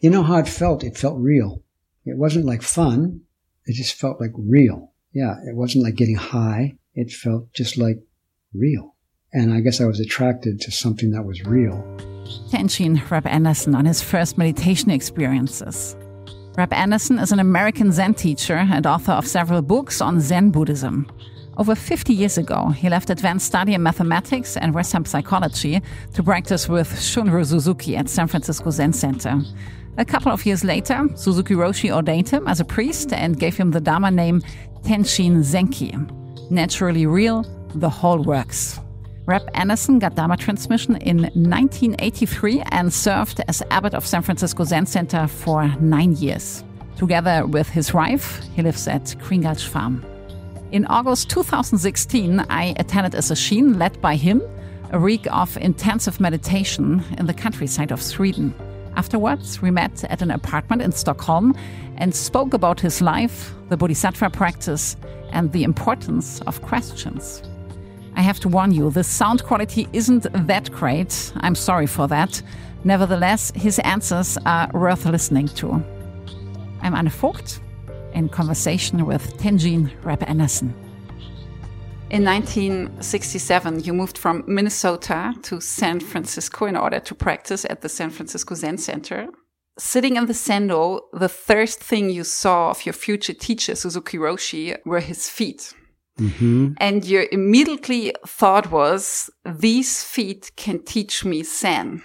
you know how it felt? It felt real. It wasn't like fun. It just felt like real. Yeah, it wasn't like getting high. It felt just like real. And I guess I was attracted to something that was real. Tenshin Reb Anderson on his first meditation experiences. Reb Anderson is an American Zen teacher and author of several books on Zen Buddhism. Over 50 years ago, he left advanced study in mathematics and Western psychology to practice with Shunryu Suzuki at San Francisco Zen Center. A couple of years later, Suzuki Roshi ordained him as a priest and gave him the Dharma name Tenshin Zenki. Naturally real, the whole works. Reb Anderson got Dharma transmission in 1983 and served as abbot of San Francisco Zen Center for nine years. Together with his wife, he lives at Green Gulch Farm. In August 2016, I attended a session led by him, a week of intensive meditation in the countryside of Sweden. Afterwards, we met at an apartment in Stockholm and spoke about his life, the Bodhisattva practice, and the importance of questions. I have to warn you, the sound quality isn't that great. I'm sorry for that. Nevertheless, his answers are worth listening to. I'm Anne Vogt in conversation with Tenshin Reb Anderson. In 1967, you moved from Minnesota to San Francisco in order to practice at the San Francisco Zen Center. Sitting in the zendo, the first thing you saw of your future teacher, Suzuki Roshi, were his feet. Mm-hmm. And your immediately thought was, these feet can teach me Zen.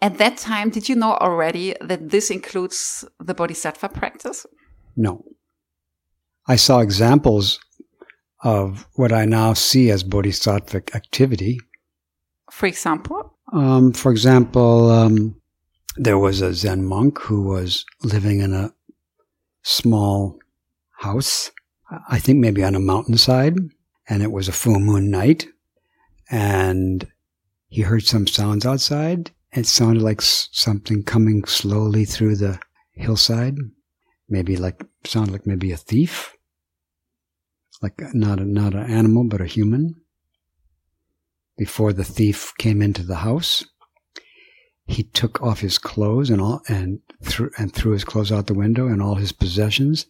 At that time, did you know already that this includes the Bodhisattva practice? No. I saw examples of what I now see as bodhisattvic activity. For example? Um, for example, um, there was a Zen monk who was living in a small house, I think maybe on a mountainside, and it was a full moon night, and he heard some sounds outside. It sounded like something coming slowly through the hillside maybe like sound like maybe a thief, like not a, not an animal but a human. Before the thief came into the house, he took off his clothes and all and threw and threw his clothes out the window and all his possessions,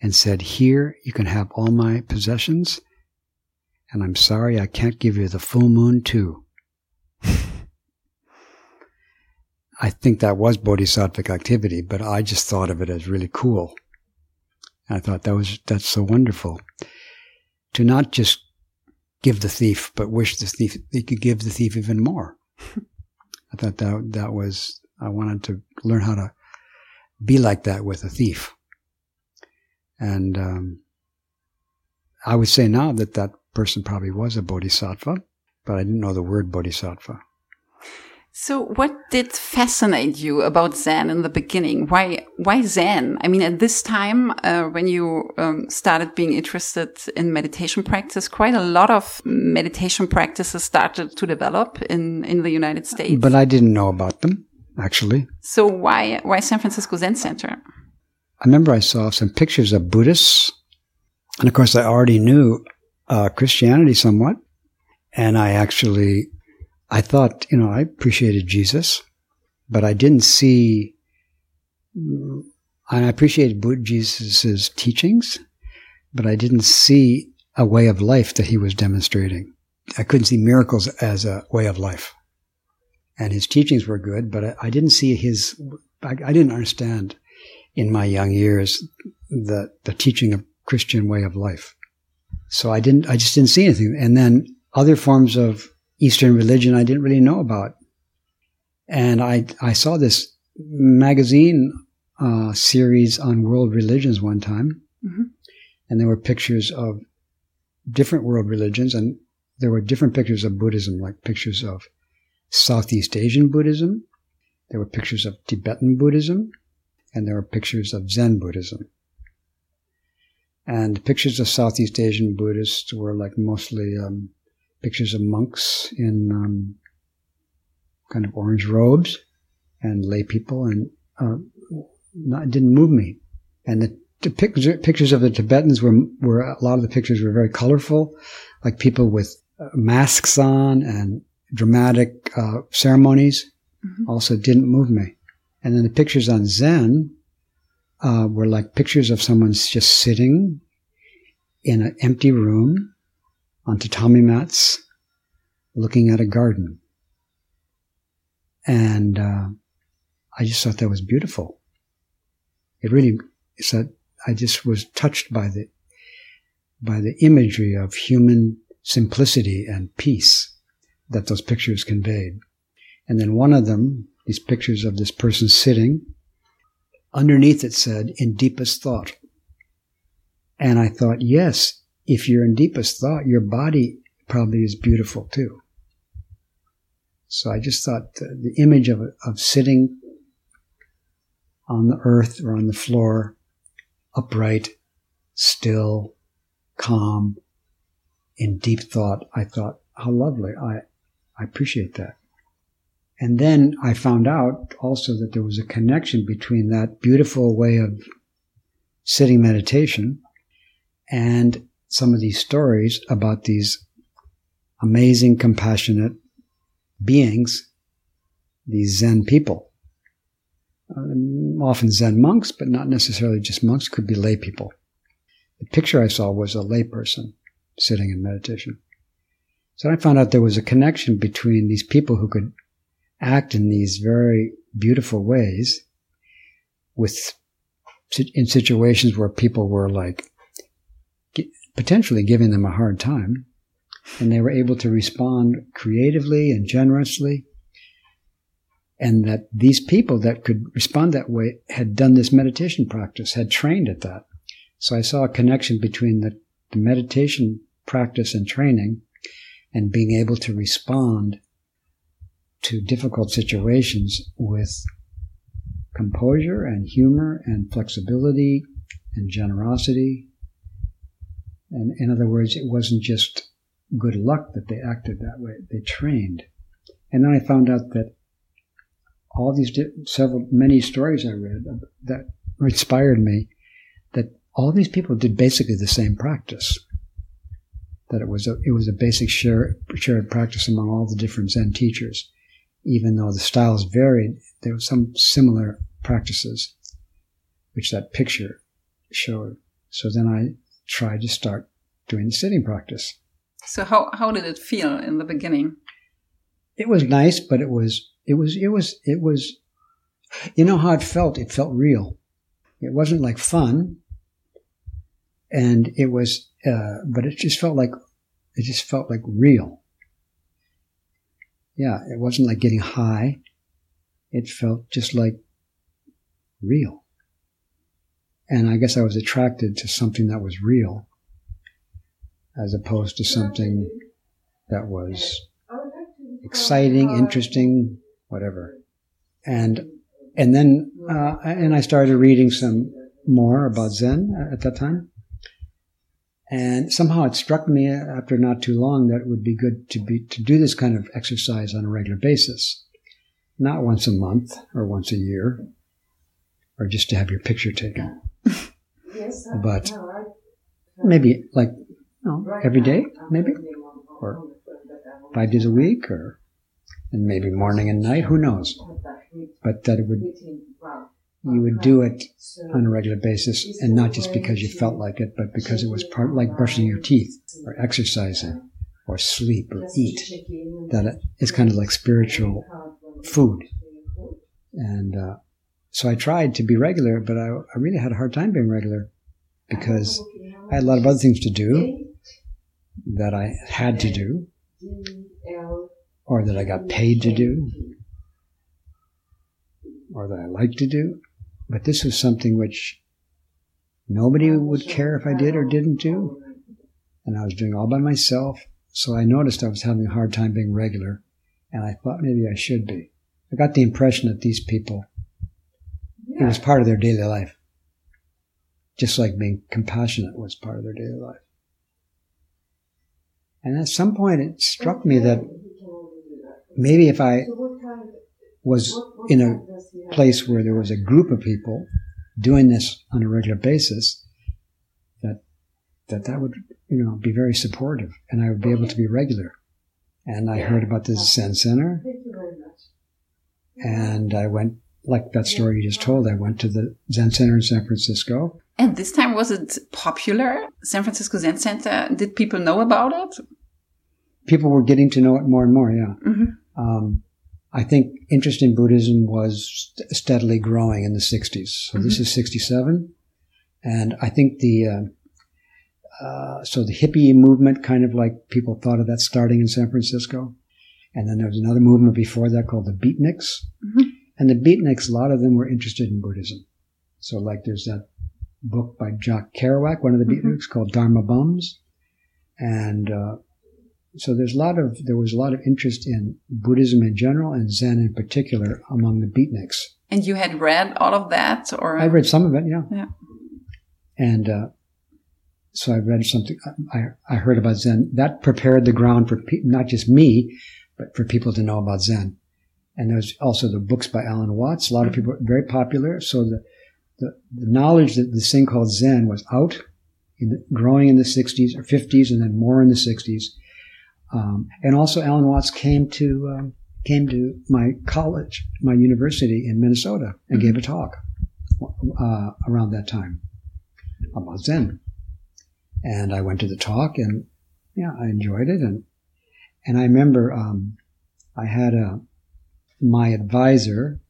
and said, "Here you can have all my possessions, and I'm sorry I can't give you the full moon too." I think that was bodhisattvic activity, but I just thought of it as really cool. I thought that was that's so wonderful to not just give the thief, but wish the thief they could give the thief even more. I thought that that was I wanted to learn how to be like that with a thief, and um, I would say now that that person probably was a bodhisattva, but I didn't know the word bodhisattva. So, what did fascinate you about Zen in the beginning? Why, why Zen? I mean, at this time, uh, when you um, started being interested in meditation practice, quite a lot of meditation practices started to develop in in the United States. But I didn't know about them actually. So, why why San Francisco Zen Center? I remember I saw some pictures of Buddhists, and of course, I already knew uh, Christianity somewhat, and I actually I thought, you know, I appreciated Jesus, but I didn't see, I appreciated Jesus' teachings, but I didn't see a way of life that he was demonstrating. I couldn't see miracles as a way of life. And his teachings were good, but I, I didn't see his, I, I, didn't understand in my young years the, the teaching of Christian way of life. So I didn't, I just didn't see anything. And then other forms of Eastern religion I didn't really know about. And I, I saw this magazine uh, series on world religions one time, mm-hmm. and there were pictures of different world religions, and there were different pictures of Buddhism, like pictures of Southeast Asian Buddhism, there were pictures of Tibetan Buddhism, and there were pictures of Zen Buddhism. And pictures of Southeast Asian Buddhists were like mostly um, pictures of monks in um, kind of orange robes and lay people, and uh, not, didn't move me. And the, the pictures, pictures of the Tibetans were were a lot of the pictures were very colorful, like people with uh, masks on and dramatic uh, ceremonies. Mm-hmm. Also, didn't move me. And then the pictures on Zen uh, were like pictures of someone just sitting in an empty room on tatami mats looking at a garden. And uh, I just thought that was beautiful. It really said I just was touched by the by the imagery of human simplicity and peace that those pictures conveyed. And then one of them, these pictures of this person sitting, underneath it said, in deepest thought. And I thought, yes, if you're in deepest thought, your body probably is beautiful too. So I just thought the, the image of, of sitting on the earth or on the floor, upright, still, calm, in deep thought, I thought, how lovely. I, I appreciate that. And then I found out also that there was a connection between that beautiful way of sitting meditation and some of these stories about these amazing, compassionate beings, these Zen people. Um, often Zen monks, but not necessarily just monks, could be lay people. The picture I saw was a layperson sitting in meditation. So I found out there was a connection between these people who could act in these very beautiful ways with in situations where people were like potentially giving them a hard time. And they were able to respond creatively and generously. And that these people that could respond that way had done this meditation practice had trained at that. So i saw a connection between the, the meditation practice and training and being able to respond to difficult situations with composure and humor and flexibility and generosity. And in other words, it wasn't just good luck that they acted that way. They trained. And then I found out that all these several, many stories I read that inspired me that all these people did basically the same practice that it was a, it was a basic shared, shared practice among all the different Zen teachers. Even though the styles varied, there were some similar practices, which that picture showed. So then I tried to start doing the sitting practice. So how, how did it feel in the beginning? It was nice, but it was, it was, it was, it was, you know how it felt? It felt real. It wasn't like fun. And it was, uh, but it just felt like it just felt like real. Yeah, it wasn't like getting high. It felt just like real. And I guess I was attracted to something that was real as opposed to something that was exciting, interesting, whatever. And and then uh, and I started reading some more about Zen at that time. And somehow it struck me after not too long that it would be good to be to do this kind of exercise on a regular basis, not once a month or once a year, or just to have your picture taken, but maybe like every day, maybe, or five days a week, or and maybe morning and night. Who knows? But that it would you would do it on a regular basis and not just because you felt like it, but because it was part like brushing your teeth or exercising or sleep or eat. That it's kind of like spiritual food. And uh, so I tried to be regular, but I, I really had a hard time being regular because I had a lot of other things to do that I had to do or that I got paid to do or that I liked to do. But this was something which nobody would care if I did or didn't do. And I was doing all by myself. So I noticed I was having a hard time being regular. And I thought maybe I should be. I got the impression that these people, it was part of their daily life. Just like being compassionate was part of their daily life. And at some point it struck me that maybe if I was in a place where there was a group of people doing this on a regular basis, that that that would you know be very supportive, and I would be able to be regular. And I heard about the Zen Center, and I went like that story you just told, I went to the Zen Center in San Francisco. And this time, was it popular? San Francisco Zen Center. Did people know about it? People were getting to know it more and more. Yeah. Mm-hmm. Um, I think interest in Buddhism was st- steadily growing in the 60s. So mm-hmm. this is 67. And I think the, uh, uh, so the hippie movement kind of like people thought of that starting in San Francisco. And then there was another movement before that called the Beatniks. Mm-hmm. And the Beatniks, a lot of them were interested in Buddhism. So like there's that book by Jack Kerouac, one of the mm-hmm. Beatniks called Dharma Bums. And, uh, so there's a lot of there was a lot of interest in Buddhism in general and Zen in particular among the beatniks. And you had read all of that, or I read some of it, yeah. Yeah. And uh, so I read something. I I heard about Zen that prepared the ground for pe- not just me, but for people to know about Zen. And there's also the books by Alan Watts. A lot of people very popular. So the the, the knowledge that this thing called Zen was out, in the, growing in the 60s or 50s, and then more in the 60s um, and also, Alan Watts came to um, came to my college, my university in Minnesota, and gave a talk uh, around that time about Zen. And I went to the talk, and yeah, I enjoyed it. And and I remember um, I had a my advisor,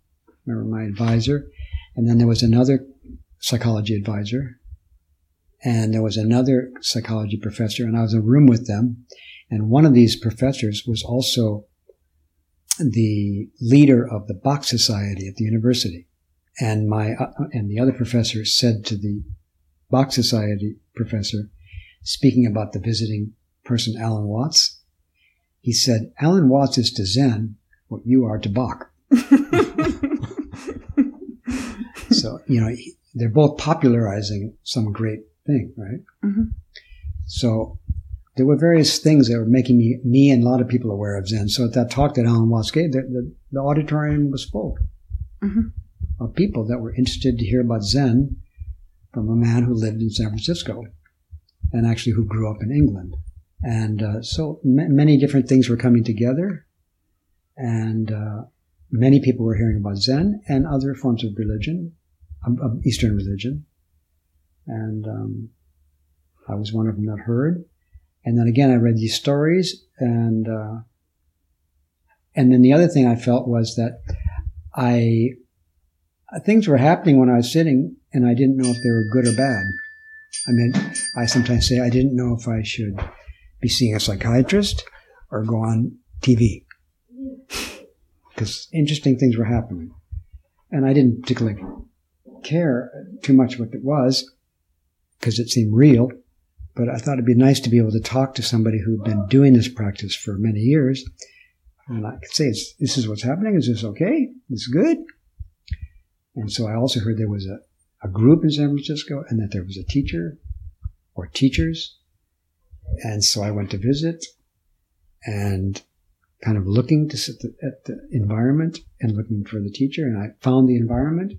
remember my advisor, and then there was another psychology advisor, and there was another psychology professor, and I was in a room with them and one of these professors was also the leader of the Bach Society at the university. And my, uh, and the other professor said to the Bach Society professor, speaking about the visiting person, Alan Watts, he said, Alan Watts is to Zen what you are to Bach. so, you know, they're both popularizing some great thing, right? Mm-hmm. So there were various things that were making me, me and a lot of people aware of Zen. So at that talk that Alan Watts gave, the, the, the auditorium was full mm-hmm. of people that were interested to hear about Zen from a man who lived in San Francisco and actually who grew up in England. And uh, so m- many different things were coming together, and uh, many people were hearing about Zen and other forms of religion, of, of Eastern religion. And um, I was one of them that heard. And then again, I read these stories, and uh, and then the other thing I felt was that I things were happening when I was sitting, and I didn't know if they were good or bad. I mean, I sometimes say I didn't know if I should be seeing a psychiatrist or go on TV because interesting things were happening, and I didn't particularly care too much what it was because it seemed real but I thought it'd be nice to be able to talk to somebody who'd been doing this practice for many years. And I could say, this is what's happening. Is this okay? This good? And so I also heard there was a, a group in San Francisco and that there was a teacher or teachers. And so I went to visit and kind of looking to sit at the environment and looking for the teacher. And I found the environment.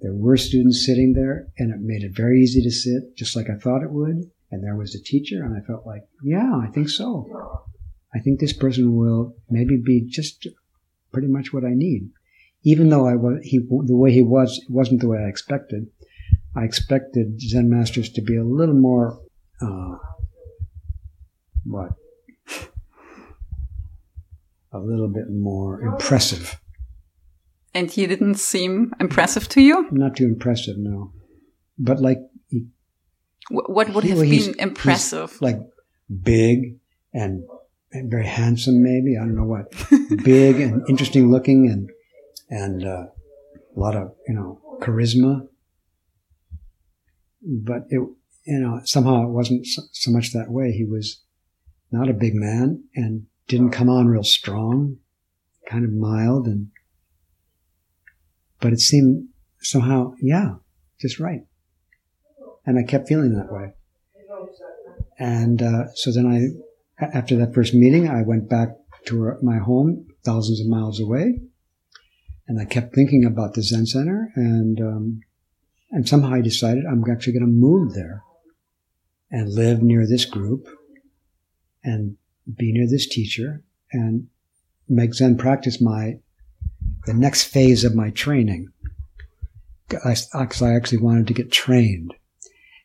There were students sitting there and it made it very easy to sit, just like I thought it would and there was a teacher, and I felt like, yeah, I think so. I think this person will maybe be just pretty much what I need. Even though I was, he, the way he was wasn't the way I expected. I expected Zen masters to be a little more, uh, what? A little bit more impressive. And he didn't seem impressive to you? Not too impressive, no. But like what would have been impressive? like big and, and, very handsome, maybe. I don't know what. big and interesting looking and, and, uh, a lot of, you know, charisma. But it, you know, somehow it wasn't so, so much that way. He was not a big man and didn't come on real strong, kind of mild and, but it seemed somehow, yeah, just right. And I kept feeling that way. And uh, so then I, after that first meeting, I went back to my home, thousands of miles away, and I kept thinking about the Zen Center, and um, and somehow I decided I'm actually going to move there and live near this group and be near this teacher and make Zen practice my the next phase of my training. I, I actually wanted to get trained.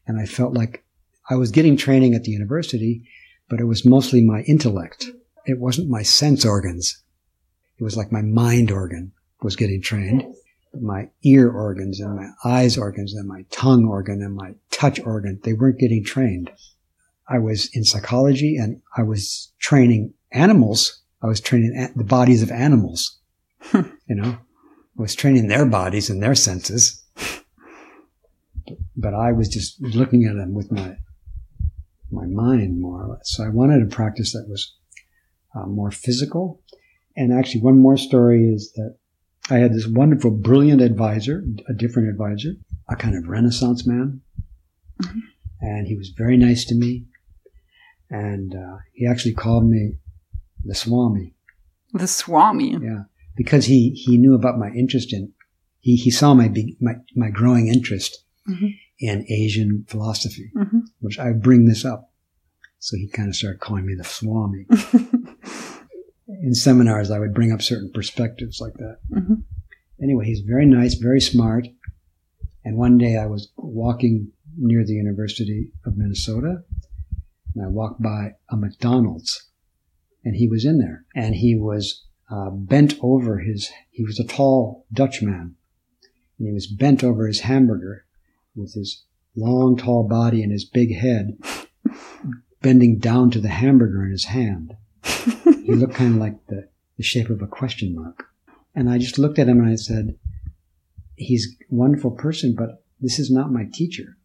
And I felt like I was getting training at the university, but it was mostly my intellect. It wasn't my sense organs. It was like my mind organ was getting trained. My ear organs and my eyes organs and my tongue organ and my touch organ, they weren't getting trained. I was in psychology and I was training animals. I was training the bodies of animals. you know, I was training their bodies and their senses. But I was just looking at them with my my mind more or less. So I wanted a practice that was uh, more physical. And actually, one more story is that I had this wonderful, brilliant advisor, a different advisor, a kind of Renaissance man. Mm-hmm. And he was very nice to me. And uh, he actually called me the Swami. The Swami? Yeah. Because he, he knew about my interest in, he, he saw my, big, my, my growing interest mm-hmm. in Asian philosophy, mm-hmm. which I bring this up. So he kind of started calling me the Swami. in seminars, I would bring up certain perspectives like that. Mm-hmm. Anyway, he's very nice, very smart. And one day I was walking near the University of Minnesota and I walked by a McDonald's and he was in there and he was uh, bent over his, he was a tall Dutch man and he was bent over his hamburger with his long, tall body and his big head, bending down to the hamburger in his hand. he looked kind of like the, the shape of a question mark. And I just looked at him and I said, he's a wonderful person, but this is not my teacher.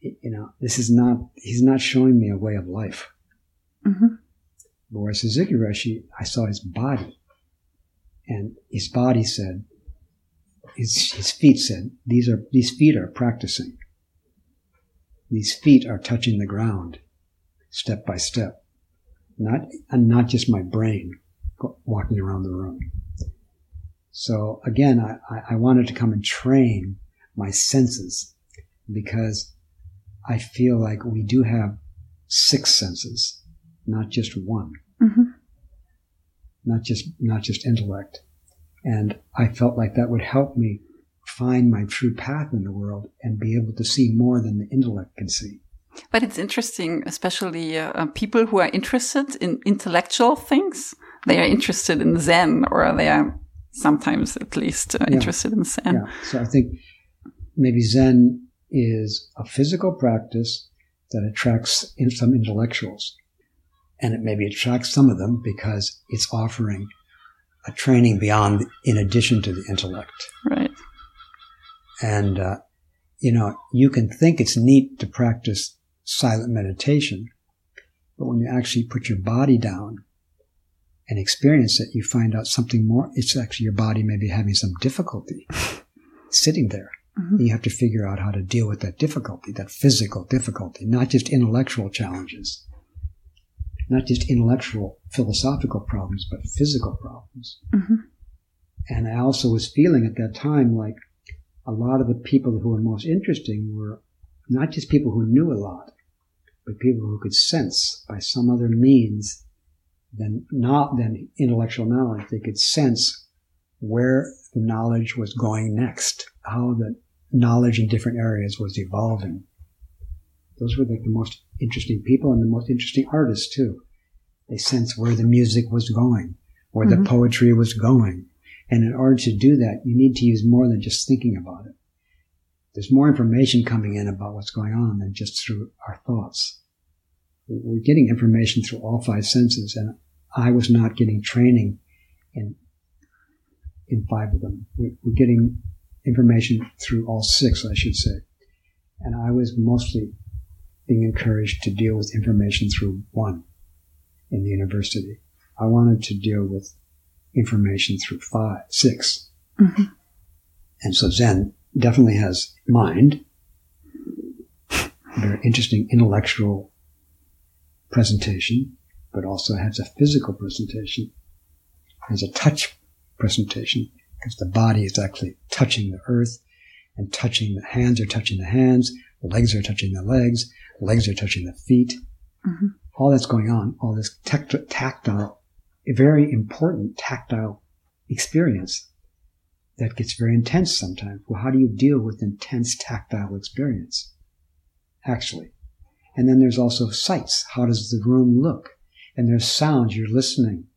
You know, this is not, he's not showing me a way of life. Mm-hmm. Whereas Suzuki Roshi, I saw his body. And his body said, his, his feet said, these are, these feet are practicing. These feet are touching the ground step by step. Not, and not just my brain walking around the room. So again, I, I wanted to come and train my senses because I feel like we do have six senses, not just one. Mm-hmm. Not just, not just intellect. And I felt like that would help me find my true path in the world and be able to see more than the intellect can see. But it's interesting, especially uh, uh, people who are interested in intellectual things. They are interested in Zen, or they are sometimes at least uh, yeah. interested in Zen. Yeah. So I think maybe Zen is a physical practice that attracts some intellectuals. And it maybe attracts some of them because it's offering a training beyond, in addition to the intellect. Right. And, uh, you know, you can think it's neat to practice silent meditation, but when you actually put your body down and experience it, you find out something more. It's actually your body may be having some difficulty sitting there. Mm-hmm. You have to figure out how to deal with that difficulty, that physical difficulty, not just intellectual challenges not just intellectual philosophical problems, but physical problems. Mm-hmm. And I also was feeling at that time like a lot of the people who were most interesting were not just people who knew a lot, but people who could sense by some other means than not than intellectual knowledge. They could sense where the knowledge was going next, how the knowledge in different areas was evolving. Those were like the most interesting people and the most interesting artists too. They sense where the music was going, where mm-hmm. the poetry was going. And in order to do that, you need to use more than just thinking about it. There's more information coming in about what's going on than just through our thoughts. We're getting information through all five senses, and I was not getting training in in five of them. We're getting information through all six, I should say. And I was mostly being encouraged to deal with information through one in the university. I wanted to deal with information through five, six. Mm-hmm. And so Zen definitely has mind, very interesting intellectual presentation, but also has a physical presentation, has a touch presentation, because the body is actually touching the earth and touching the hands are touching the hands, legs are touching the legs, legs are touching the feet. Mm-hmm. All that's going on, all this tactile, very important tactile experience that gets very intense sometimes. Well, how do you deal with intense tactile experience? Actually. And then there's also sights. How does the room look? And there's sounds. You're listening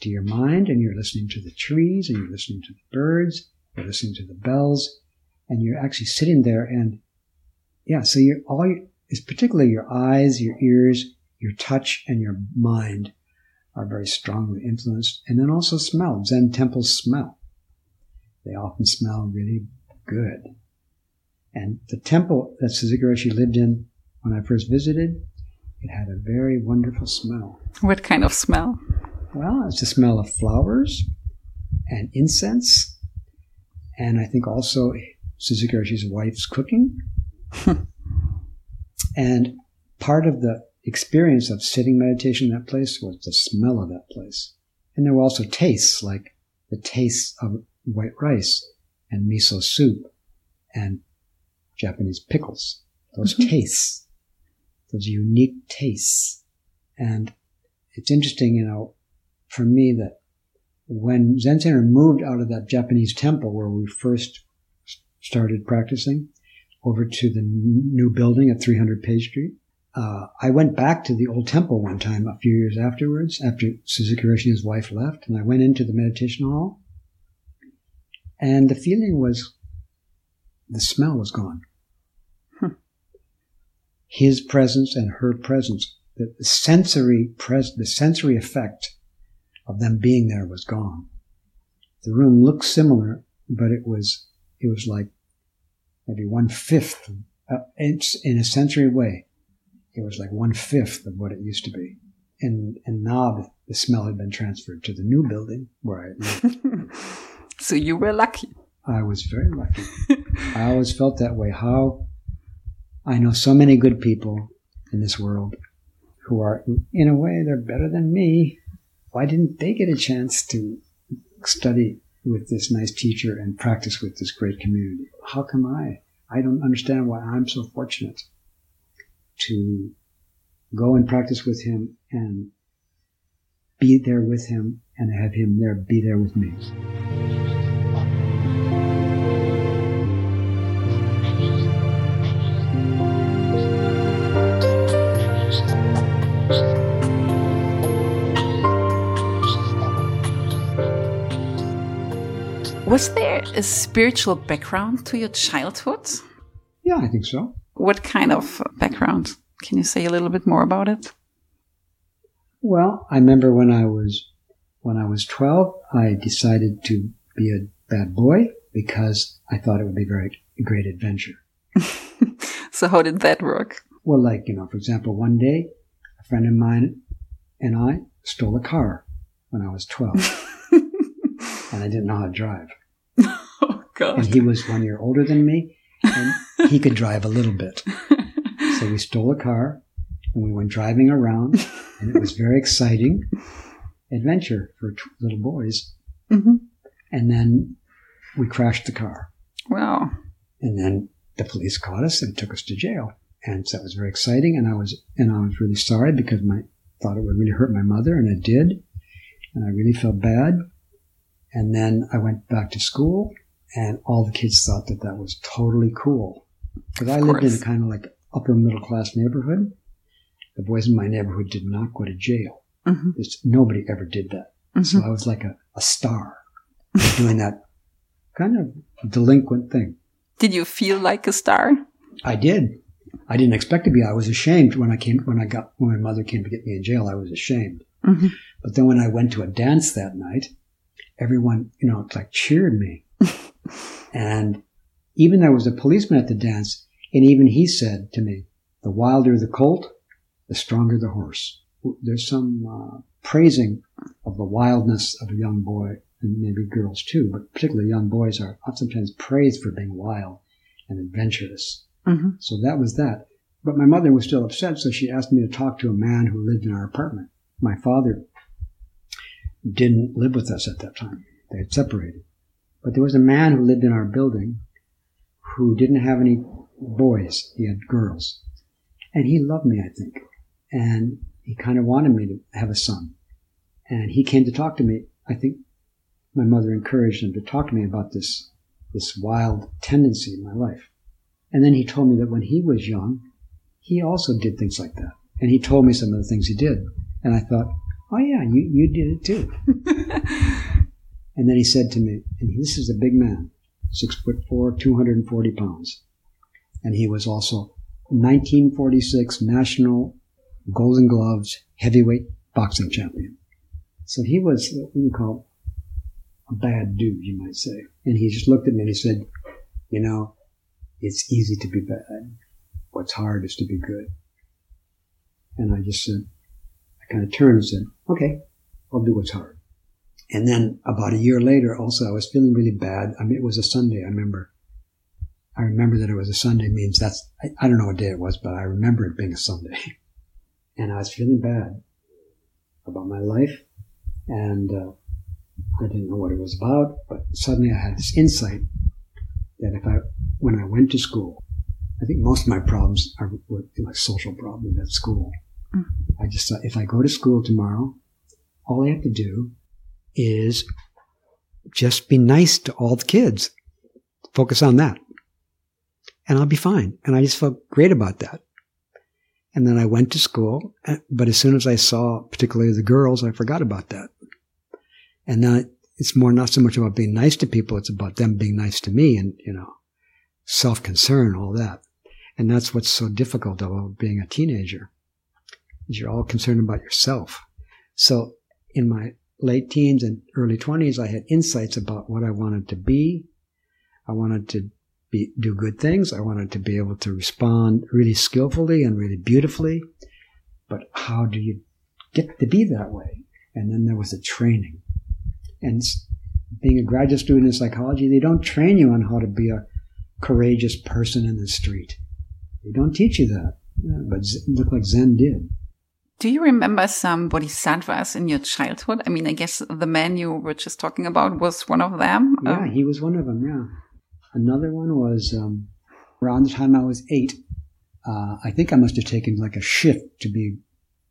to your mind and you're listening to the trees and you're listening to the birds. You're listening to the bells and you're actually sitting there and yeah, so you're all, is particularly your eyes, your ears, your touch and your mind are very strongly influenced. And then also smell. Zen temples smell. They often smell really good. And the temple that Suzuki lived in when I first visited, it had a very wonderful smell. What kind of smell? Well, it's the smell of flowers and incense. And I think also Suzuki Roshi's wife's cooking. and part of the experience of sitting meditation in that place was the smell of that place. And there were also tastes, like the taste of white rice and miso soup and Japanese pickles. Those mm-hmm. tastes, those unique tastes. And it's interesting, you know, for me that when Zen Center moved out of that Japanese temple where we first started practicing over to the new building at 300 Page Street, uh, I went back to the old temple one time a few years afterwards, after Suzuki Roshi and his wife left, and I went into the meditation hall, and the feeling was the smell was gone. Hmm. His presence and her presence, the sensory pres- the sensory effect of them being there was gone. The room looked similar, but it was it was like maybe one fifth, uh, in a sensory way it was like one fifth of what it used to be. And and now the, the smell had been transferred to the new building where I lived. so you were lucky. I was very lucky. I always felt that way. How I know so many good people in this world who are, in a way, they're better than me. Why didn't they get a chance to study with this nice teacher and practice with this great community? How come I? I don't understand why I'm so fortunate to go and practice with him and be there with him and have him there be there with me. Was there a spiritual background to your childhood? Yeah, I think so. What kind of background? Can you say a little bit more about it? Well, I remember when I was when I was 12, I decided to be a bad boy because I thought it would be very a great adventure. so how did that work? Well, like, you know, for example, one day a friend of mine and I stole a car when I was 12 and I didn't know how to drive. Oh, God. And he was one year older than me and he could drive a little bit. So we stole a car and we went driving around, and it was very exciting adventure for t- little boys. Mm-hmm. And then we crashed the car. Wow. And then the police caught us and took us to jail. And so that was very exciting. And I was, and I was really sorry because my, thought it would really hurt my mother and it did. And I really felt bad. And then I went back to school and all the kids thought that that was totally cool because I lived in a kind of like upper middle class neighborhood. The boys in my neighborhood did not go to jail. Mm-hmm. Nobody ever did that. Mm-hmm. So I was like a, a star doing that kind of delinquent thing. Did you feel like a star? I did. I didn't expect to be. I was ashamed when I came when I got when my mother came to get me in jail. I was ashamed. Mm-hmm. But then when I went to a dance that night, everyone you know like cheered me. And even there was a policeman at the dance, and even he said to me, the wilder the colt, the stronger the horse. There's some uh, praising of the wildness of a young boy, and maybe girls too, but particularly young boys are sometimes praised for being wild and adventurous. Mm-hmm. So that was that. But my mother was still upset, so she asked me to talk to a man who lived in our apartment. My father didn't live with us at that time. They had separated. But there was a man who lived in our building who didn't have any boys. He had girls. And he loved me, I think. And he kind of wanted me to have a son. And he came to talk to me, I think, my mother encouraged him to talk to me about this, this wild tendency in my life. And then he told me that when he was young, he also did things like that. And he told me some of the things he did. And I thought, oh yeah, you, you did it too. and then he said to me, and this is a big man, six foot four, 240 pounds. And he was also 1946 National Golden Gloves heavyweight boxing champion. So he was what you call a bad dude, you might say. And he just looked at me and he said, you know, it's easy to be bad. What's hard is to be good. And I just said, kind of turned and said, okay, I'll do what's hard. And then about a year later, also, I was feeling really bad. I mean, it was a Sunday, I remember. I remember that it was a Sunday means that's, I, I don't know what day it was, but I remember it being a Sunday. and I was feeling bad about my life. And uh, I didn't know what it was about, but suddenly I had this insight that if I, when I went to school, I think most of my problems are were like social problems at school. I just thought if I go to school tomorrow, all I have to do is just be nice to all the kids. Focus on that. And I'll be fine. And I just felt great about that. And then I went to school, uh, but as soon as I saw particularly the girls, I forgot about that. And now it's more not so much about being nice to people, it's about them being nice to me and, you know, self-concern, all that. And that's what's so difficult about being a teenager is you're all concerned about yourself. So in my late teens and early 20s, I had insights about what I wanted to be. I wanted to be, do good things. I wanted to be able to respond really skillfully and really beautifully. But how do you get to be that way? And then there was a training. And being a graduate student in psychology, they don't train you on how to be a courageous person in the street. They don't teach you that. But it looked like Zen did. Do you remember some bodhisattvas in your childhood? I mean, I guess the man you were just talking about was one of them. Yeah, um, he was one of them. Yeah. Another one was um, around the time I was eight. Uh, I think I must have taken like a shift to be,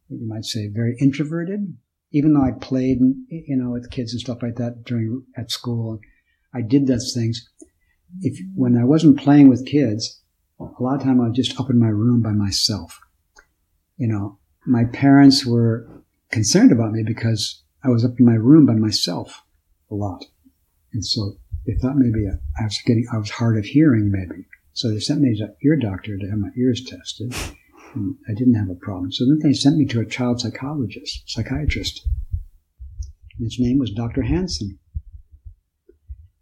what you might say, very introverted. Even though I played, you know, with kids and stuff like that during at school, I did those things. If when I wasn't playing with kids, a lot of time I was just up in my room by myself. You know, my parents were concerned about me because I was up in my room by myself a lot. And so they thought maybe I was getting, I was hard of hearing maybe. So they sent me to an ear doctor to have my ears tested. And I didn't have a problem. So then they sent me to a child psychologist, psychiatrist. And his name was Dr. Hanson.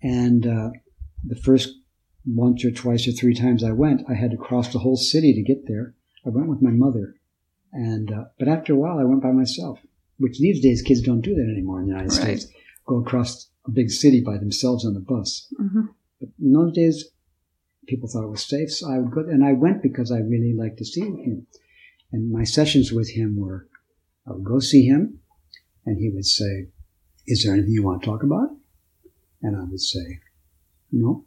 And uh, the first once or twice or three times I went, I had to cross the whole city to get there. I went with my mother. And uh, but after a while, I went by myself, which these days kids don't do that anymore in the United right. States. Go across a big city by themselves on the bus. Mm-hmm. But in those days, people thought it was safe, so I would go. And I went because I really liked to see him. And my sessions with him were, I would go see him, and he would say, "Is there anything you want to talk about?" And I would say, "No."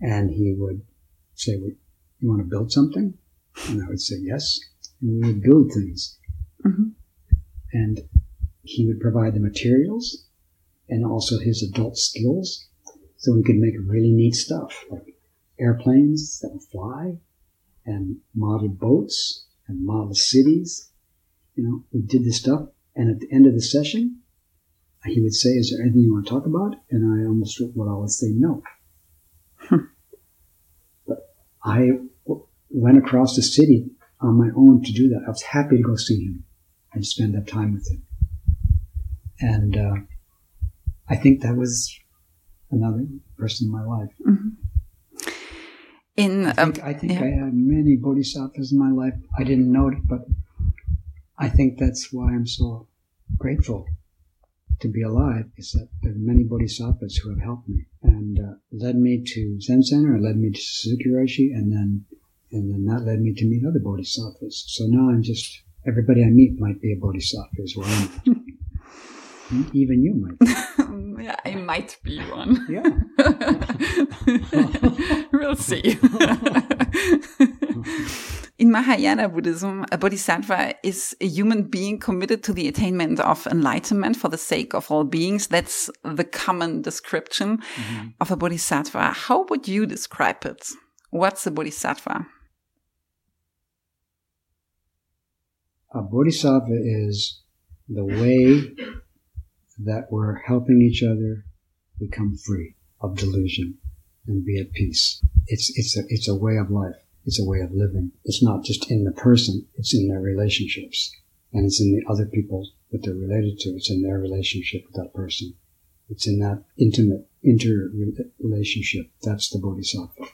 And he would say, well, "You want to build something?" And I would say, "Yes." And we would build things. Mm-hmm. And he would provide the materials and also his adult skills so we could make really neat stuff like airplanes that would fly and model boats and model cities. You know, we did this stuff. And at the end of the session, he would say, Is there anything you want to talk about? And I almost would always say no. Hmm. but I went across the city on my own to do that. I was happy to go see him and spend that time with him. And uh, I think that was another person in my life. Mm-hmm. In I think, um, I, think yeah. I had many bodhisattvas in my life. I didn't know it, but I think that's why I'm so grateful to be alive. Is that there are many bodhisattvas who have helped me and uh, led me to Zen Center, and led me to Suzuki Roshi, and then and then that led me to meet other bodhisattvas. So now I'm just everybody I meet might be a bodhisattva as well. Even you might. yeah, I might be one. Yeah. we'll see. In Mahayana Buddhism, a bodhisattva is a human being committed to the attainment of enlightenment for the sake of all beings. That's the common description mm -hmm. of a bodhisattva. How would you describe it? What's a bodhisattva? A bodhisattva is the way that we're helping each other become free of delusion and be at peace. It's, it's a, it's a way of life. It's a way of living. It's not just in the person. It's in their relationships and it's in the other people that they're related to. It's in their relationship with that person. It's in that intimate interrelationship. That's the bodhisattva.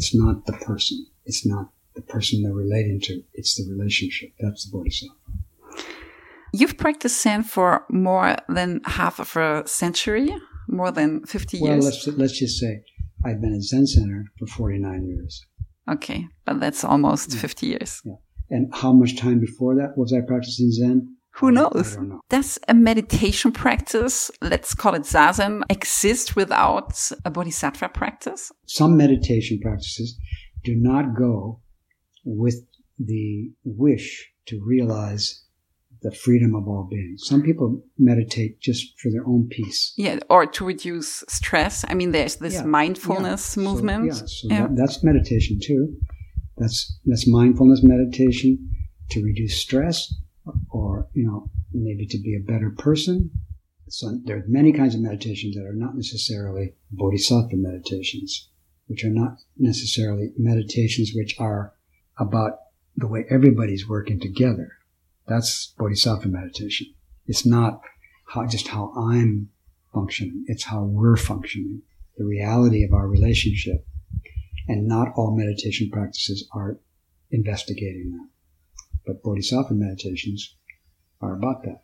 It's not the person. It's not the person they're relating to. It's the relationship. That's the bodhisattva. You've practiced Zen for more than half of a century, more than 50 well, years. Well, let's, let's just say I've been at Zen Center for 49 years. Okay, but that's almost yeah. 50 years. Yeah. And how much time before that was I practicing Zen? Who knows? Know. Does a meditation practice, let's call it Zazen, exist without a bodhisattva practice? Some meditation practices do not go with the wish to realize the freedom of all beings. Some people meditate just for their own peace. Yeah, or to reduce stress. I mean, there's this yeah, mindfulness yeah. movement. So, yeah, so yeah. That, that's meditation too. That's that's mindfulness meditation to reduce stress, or you know, maybe to be a better person. So there are many kinds of meditations that are not necessarily bodhisattva meditations, which are not necessarily meditations which are about the way everybody's working together that's bodhisattva meditation. It's not how, just how I'm functioning. It's how we're functioning. The reality of our relationship. And not all meditation practices are investigating that. But bodhisattva meditations are about that.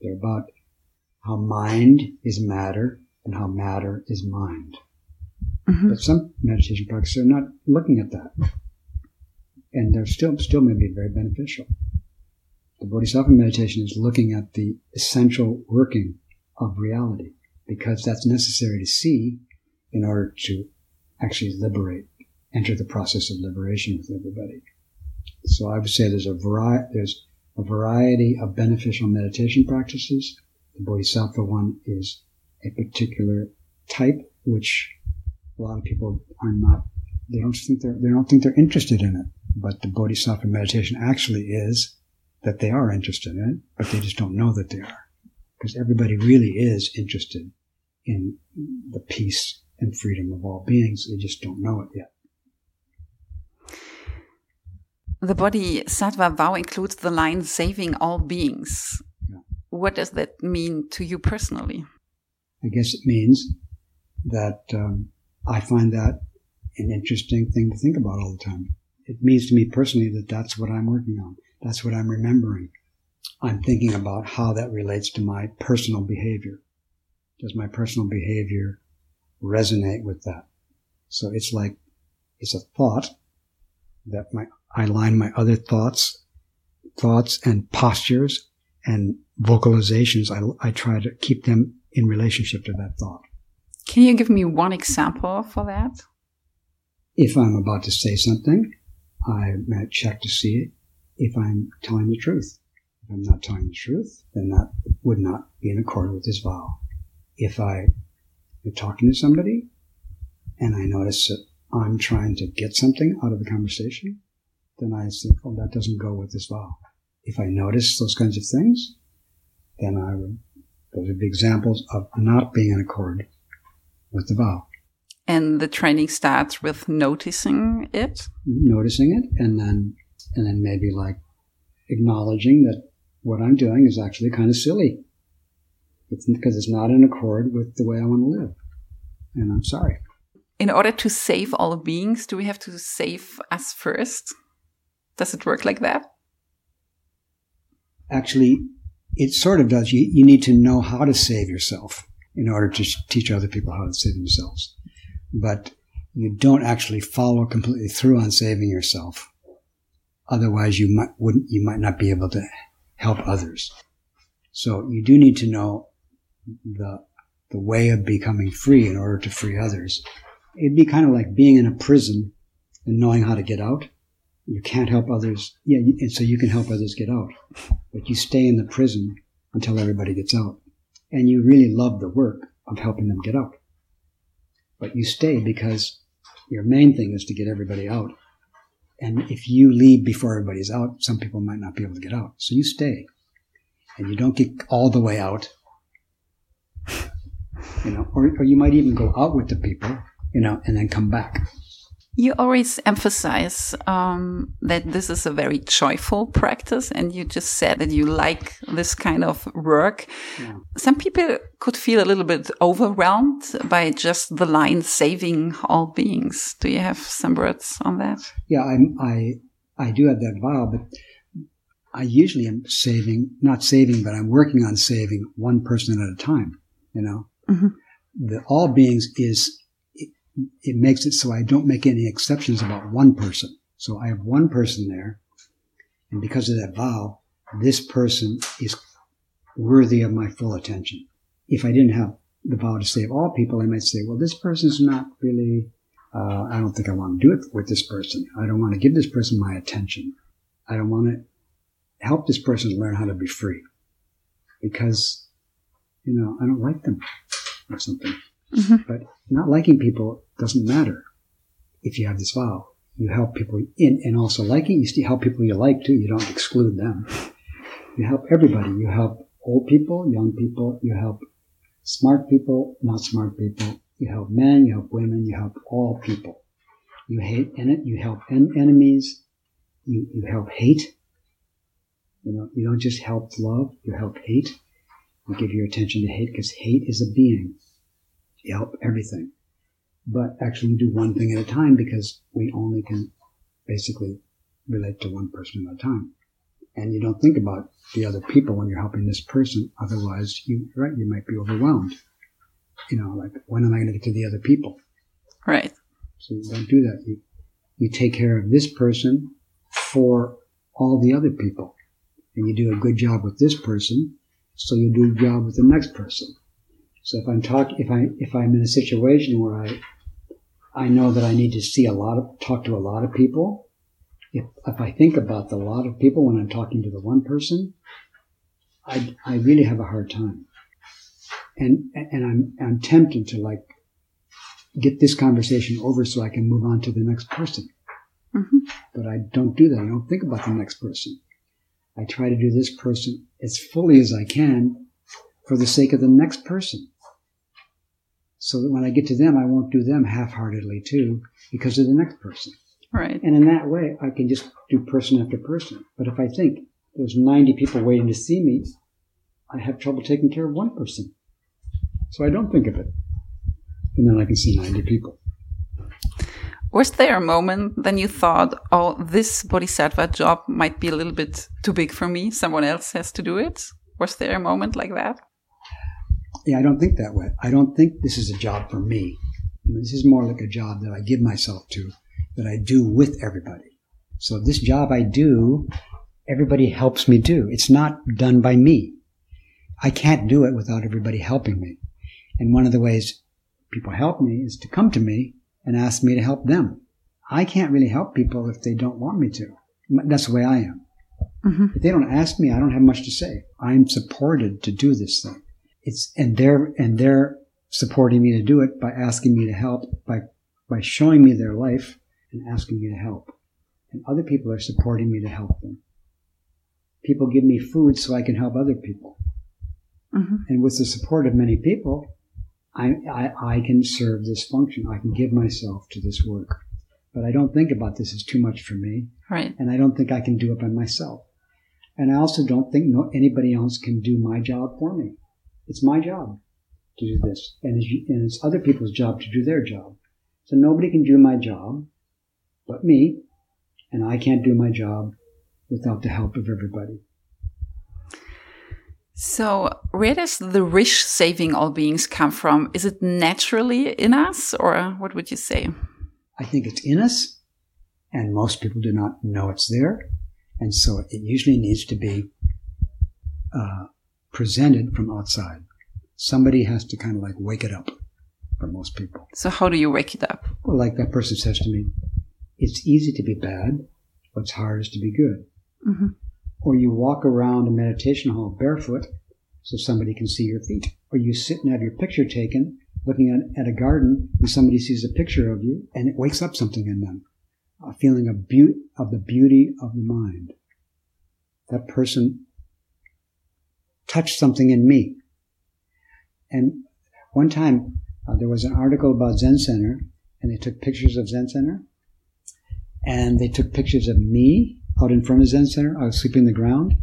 They're about how mind is matter and how matter is mind. Mm-hmm. But some meditation practices are not looking at that. And they're still, still may be very beneficial. The Bodhisattva meditation is looking at the essential working of reality because that's necessary to see in order to actually liberate, enter the process of liberation with everybody. So I would say there's a variety, there's a variety of beneficial meditation practices. The Bodhisattva one is a particular type, which a lot of people are not, they don't think they're, they don't think they're interested in it. But the Bodhisattva meditation actually is that they are interested in it, but they just don't know that they are. Because everybody really is interested in the peace and freedom of all beings. They just don't know it yet. The Bodhisattva vow includes the line saving all beings. Yeah. What does that mean to you personally? I guess it means that um, I find that an interesting thing to think about all the time. It means to me personally that that's what I'm working on. That's what I'm remembering. I'm thinking about how that relates to my personal behavior. Does my personal behavior resonate with that? So it's like, it's a thought that my, I line my other thoughts, thoughts and postures and vocalizations. I, I try to keep them in relationship to that thought. Can you give me one example for that? If I'm about to say something, I might check to see if I'm telling the truth. If I'm not telling the truth, then that would not be in accord with this vow. If I am talking to somebody and I notice that I'm trying to get something out of the conversation, then I think, oh, that doesn't go with this vow. If I notice those kinds of things, then I would, those would be examples of not being in accord with the vow. And the training starts with noticing it? Noticing it and then and then maybe like acknowledging that what I'm doing is actually kind of silly. It's because it's not in accord with the way I want to live. And I'm sorry. In order to save all beings, do we have to save us first? Does it work like that? Actually, it sort of does. You, you need to know how to save yourself in order to teach other people how to save themselves. But you don't actually follow completely through on saving yourself. Otherwise, you might wouldn't you might not be able to help others. So you do need to know the the way of becoming free in order to free others. It'd be kind of like being in a prison and knowing how to get out. You can't help others. Yeah, and so you can help others get out. But you stay in the prison until everybody gets out. And you really love the work of helping them get out. But you stay because your main thing is to get everybody out. And if you leave before everybody's out, some people might not be able to get out. So you stay. And you don't get all the way out. You know, or, or you might even go out with the people, you know, and then come back. You always emphasize um, that this is a very joyful practice, and you just said that you like this kind of work. Yeah. Some people could feel a little bit overwhelmed by just the line "saving all beings." Do you have some words on that? Yeah, I'm, I I do have that vow, but I usually am saving, not saving, but I'm working on saving one person at a time. You know, mm -hmm. the all beings is it makes it so I don't make any exceptions about one person. So I have one person there, and because of that vow, this person is worthy of my full attention. If I didn't have the vow to save all people, I might say, well, this person's not really, uh, I don't think I want to do it with this person. I don't want to give this person my attention. I don't want to help this person learn how to be free because, you know, I don't like them or something. Mm-hmm. But not liking people doesn't matter if you have this vow. You help people in, and also liking, you still help people you like too. You don't exclude them. You help everybody. You help old people, young people. You help smart people, not smart people. You help men, you help women, you help all people. You hate en- you help en- enemies. You, you help hate. You know, you don't just help love, you help hate. You give your attention to hate because hate is a being help everything, but actually do one thing at a time because we only can basically relate to one person at a time. And you don't think about the other people when you're helping this person. Otherwise, you right, you might be overwhelmed. You know, like when am I going to get to the other people? Right. So you don't do that. You you take care of this person for all the other people, and you do a good job with this person, so you do a job with the next person. So if I'm talk, if I if I'm in a situation where I I know that I need to see a lot of talk to a lot of people, if if I think about the lot of people when I'm talking to the one person, I I really have a hard time. And and I'm I'm tempted to like get this conversation over so I can move on to the next person. Mm-hmm. But I don't do that. I don't think about the next person. I try to do this person as fully as I can for the sake of the next person so that when I get to them, I won't do them half-heartedly too because of the next person. Right. And in that way, I can just do person after person. But if I think there's 90 people waiting to see me, I have trouble taking care of one person. So I don't think of it. And then I can see 90 people. Was there a moment then you thought, oh, this bodhisattva job might be a little bit too big for me? Someone else has to do it? Was there a moment like that? Yeah, I don't think that way. I don't think this is a job for me. This is more like a job that I give myself to, that I do with everybody. So this job I do, everybody helps me do. It's not done by me. I can't do it without everybody helping me. And one of the ways people help me is to come to me and ask me to help them. I can't really help people if they don't want me to. That's the way I am. Mm-hmm. If they don't ask me, I don't have much to say. I'm supported to do this thing it's and they're and they're supporting me to do it by asking me to help by by showing me their life and asking me to help. And other people are supporting me to help them. People give me food so i can help other people. Mm-hmm. and with the support of many people I, I, I can serve this function. I can give myself to this work. But i don't think about this as too much for me. Right. And i don't think i can do it by myself. And i also don't think no, anybody else can do my job for me it's my job to do this, and it's, and it's other people's job to do their job. So nobody can do my job but me, and I can't do my job without the help of everybody. So, where does the wish saving all beings come from? Is it naturally in us, or what would you say? I think it's in us, and most people do not know it's there. And so it usually needs to be uh, presented from outside. Somebody has to kind of like wake it up for most people. So how do you wake it up? Well, like that person says to me, it's easy to be bad, what's hard is to be good. Mm-hmm. Or you walk around a meditation hall barefoot so somebody can see your feet. Or you sit and have your picture taken looking at, at a garden and somebody sees a picture of you and it wakes up something in them. A feeling of beauty, of the beauty of the mind. That person touched something in me. And one time uh, there was an article about Zen Center and they took pictures of Zen Center and they took pictures of me out in front of Zen Center. I was sleeping on the ground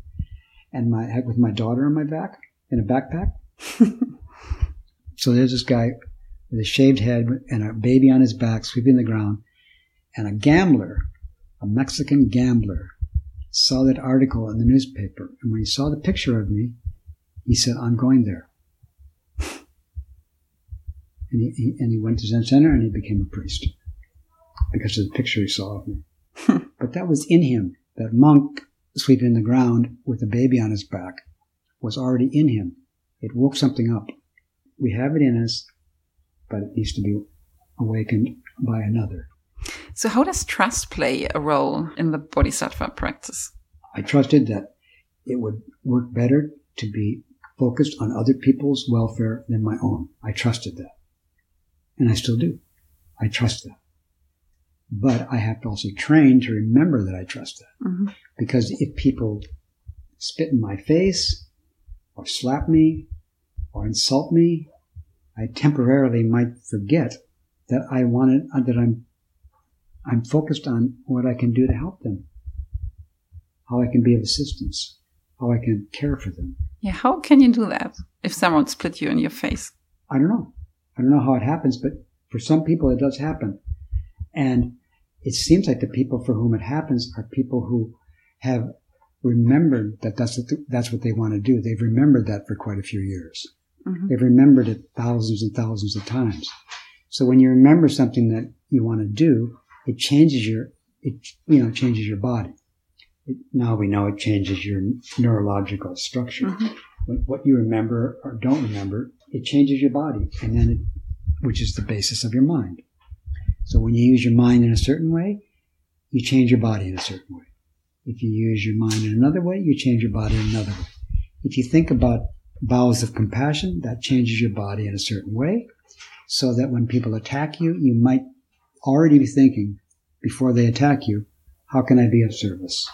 and my with my daughter on my back in a backpack. so there's this guy with a shaved head and a baby on his back, sweeping the ground, and a gambler, a Mexican gambler, saw that article in the newspaper. And when he saw the picture of me, he said, "I'm going there." And he, he and he went to Zen Center and he became a priest because of the picture he saw of me. but that was in him. That monk sweeping the ground with a baby on his back was already in him. It woke something up. We have it in us, but it needs to be awakened by another. So, how does trust play a role in the bodhisattva practice? I trusted that it would work better to be focused on other people's welfare than my own. I trusted that. And I still do. I trust that. But I have to also train to remember that I trust that. Mm-hmm. Because if people spit in my face or slap me or insult me, I temporarily might forget that I wanted, uh, that I'm, I'm focused on what I can do to help them, how I can be of assistance, how I can care for them. Yeah, how can you do that if someone split you in your face? I don't know. I don't know how it happens, but for some people it does happen. And it seems like the people for whom it happens are people who have remembered that that's what, that's what they want to do. They've remembered that for quite a few years. Mm-hmm. They've remembered it thousands and thousands of times. So when you remember something that you want to do, it changes your, it, you know, changes your body. It, now we know it changes your neurological structure. Mm-hmm. What, you remember or don't remember, it changes your body, and then it, which is the basis of your mind. So when you use your mind in a certain way, you change your body in a certain way. If you use your mind in another way, you change your body in another way. If you think about bowels of compassion, that changes your body in a certain way, so that when people attack you, you might already be thinking before they attack you, how can I be of service?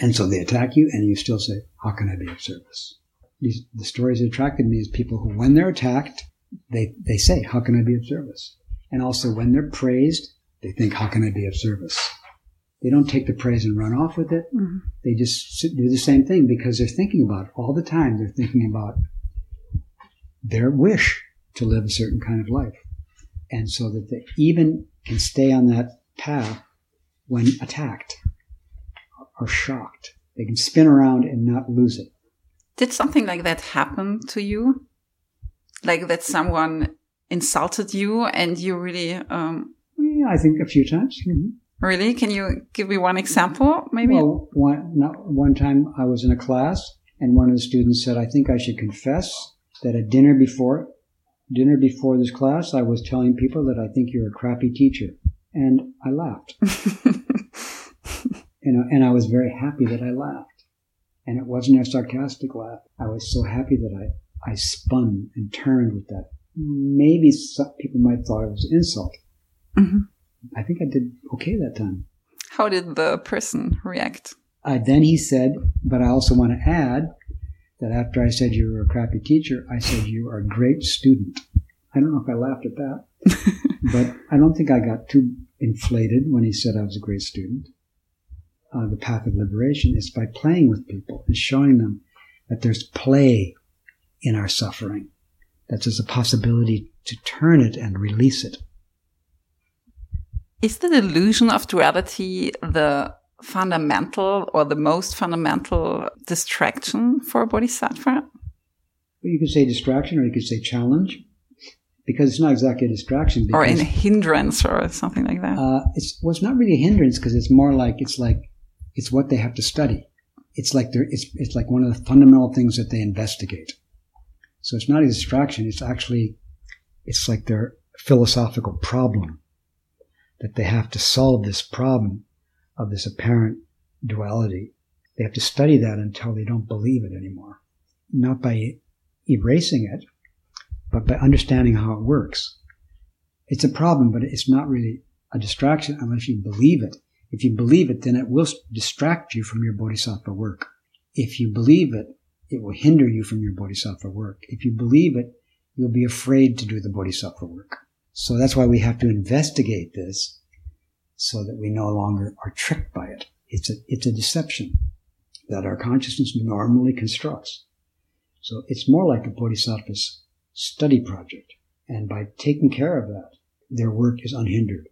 And so they attack you, and you still say, how can I be of service? These, the stories that attracted me is people who, when they're attacked, they, they say, how can I be of service? And also when they're praised, they think, how can I be of service? They don't take the praise and run off with it. Mm-hmm. They just do the same thing because they're thinking about it all the time. They're thinking about their wish to live a certain kind of life. And so that they even can stay on that path when attacked or shocked. They can spin around and not lose it. Did something like that happen to you? Like that someone insulted you and you really, um, Yeah, I think a few times. Mhm. really? Can you give me one example, maybe? Well, one, not, one time I was in a class and one of the students said, I think I should confess that at dinner before, dinner before this class, I was telling people that I think you're a crappy teacher. And I laughed. you know, and I was very happy that I laughed. And it wasn't a sarcastic laugh. I was so happy that I, I spun and turned with that. Maybe some people might thought it was an insult. Mhm. I think I did okay that time. How did the person react? Uh, then he said, but I also want to add that after I said you were a crappy teacher, I said you are a great student. I don't know if I laughed at that, but I don't think I got too inflated when he said I was a great student. Uh, the path of liberation is by playing with people and showing them that there's play in our suffering, that there's a possibility to turn it and release it. Is the delusion of duality the fundamental or the most fundamental distraction for a bodhisattva? You could say distraction or you could say challenge because it's not exactly a distraction. Or because- in hindrance or something like that? Uh, it's well, it's not really a hindrance because it's more like it's like it's what they have to study. It's like they're it's it's like one of the fundamental things that they investigate. So it's not a distraction. It's actually it's like their philosophical problem that they have to solve this problem of this apparent duality, they have to study that until they don't believe it anymore. Not by erasing it, but by understanding how it works. It's a problem, but it's not really a distraction unless you believe it. If you believe it, then it will distract you from your bodhisattva work. If you believe it, it will hinder you from your bodhisattva work. If you believe it, you'll be afraid to do the bodhisattva work. So that's why we have to investigate this so that we no longer are tricked by it. It's a, it's a deception that our consciousness normally constructs. So it's more like a bodhisattva's study project. And by taking care of that, their work is unhindered.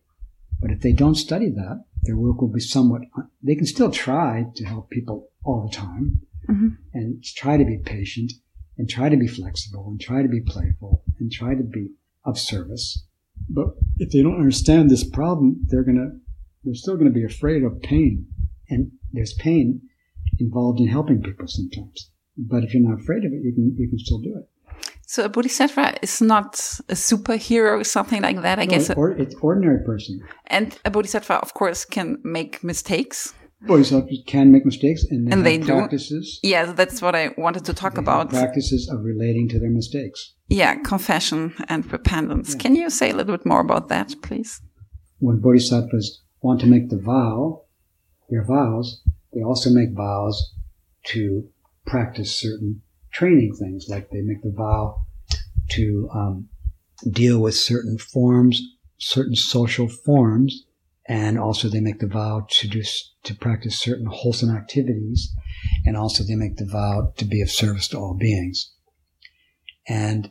But if they don't study that, their work will be somewhat, they can still try to help people all the time mm-hmm. and try to be patient and try to be flexible and try to be playful and try to be of service. But if they don't understand this problem, they're going to, they're still going to be afraid of pain. And there's pain involved in helping people sometimes. But if you're not afraid of it, you can, you can still do it. So a bodhisattva is not a superhero or something like that, I no, guess. Or, it's ordinary person. And a bodhisattva, of course, can make mistakes. Bodhisattvas can make mistakes, and they, and they practices. Do. Yeah, that's what I wanted to talk about. Practices of relating to their mistakes. Yeah, confession and repentance. Yeah. Can you say a little bit more about that, please? When bodhisattvas want to make the vow, their vows, they also make vows to practice certain training things, like they make the vow to um, deal with certain forms, certain social forms, and also they make the vow to do to practice certain wholesome activities, and also they make the vow to be of service to all beings. And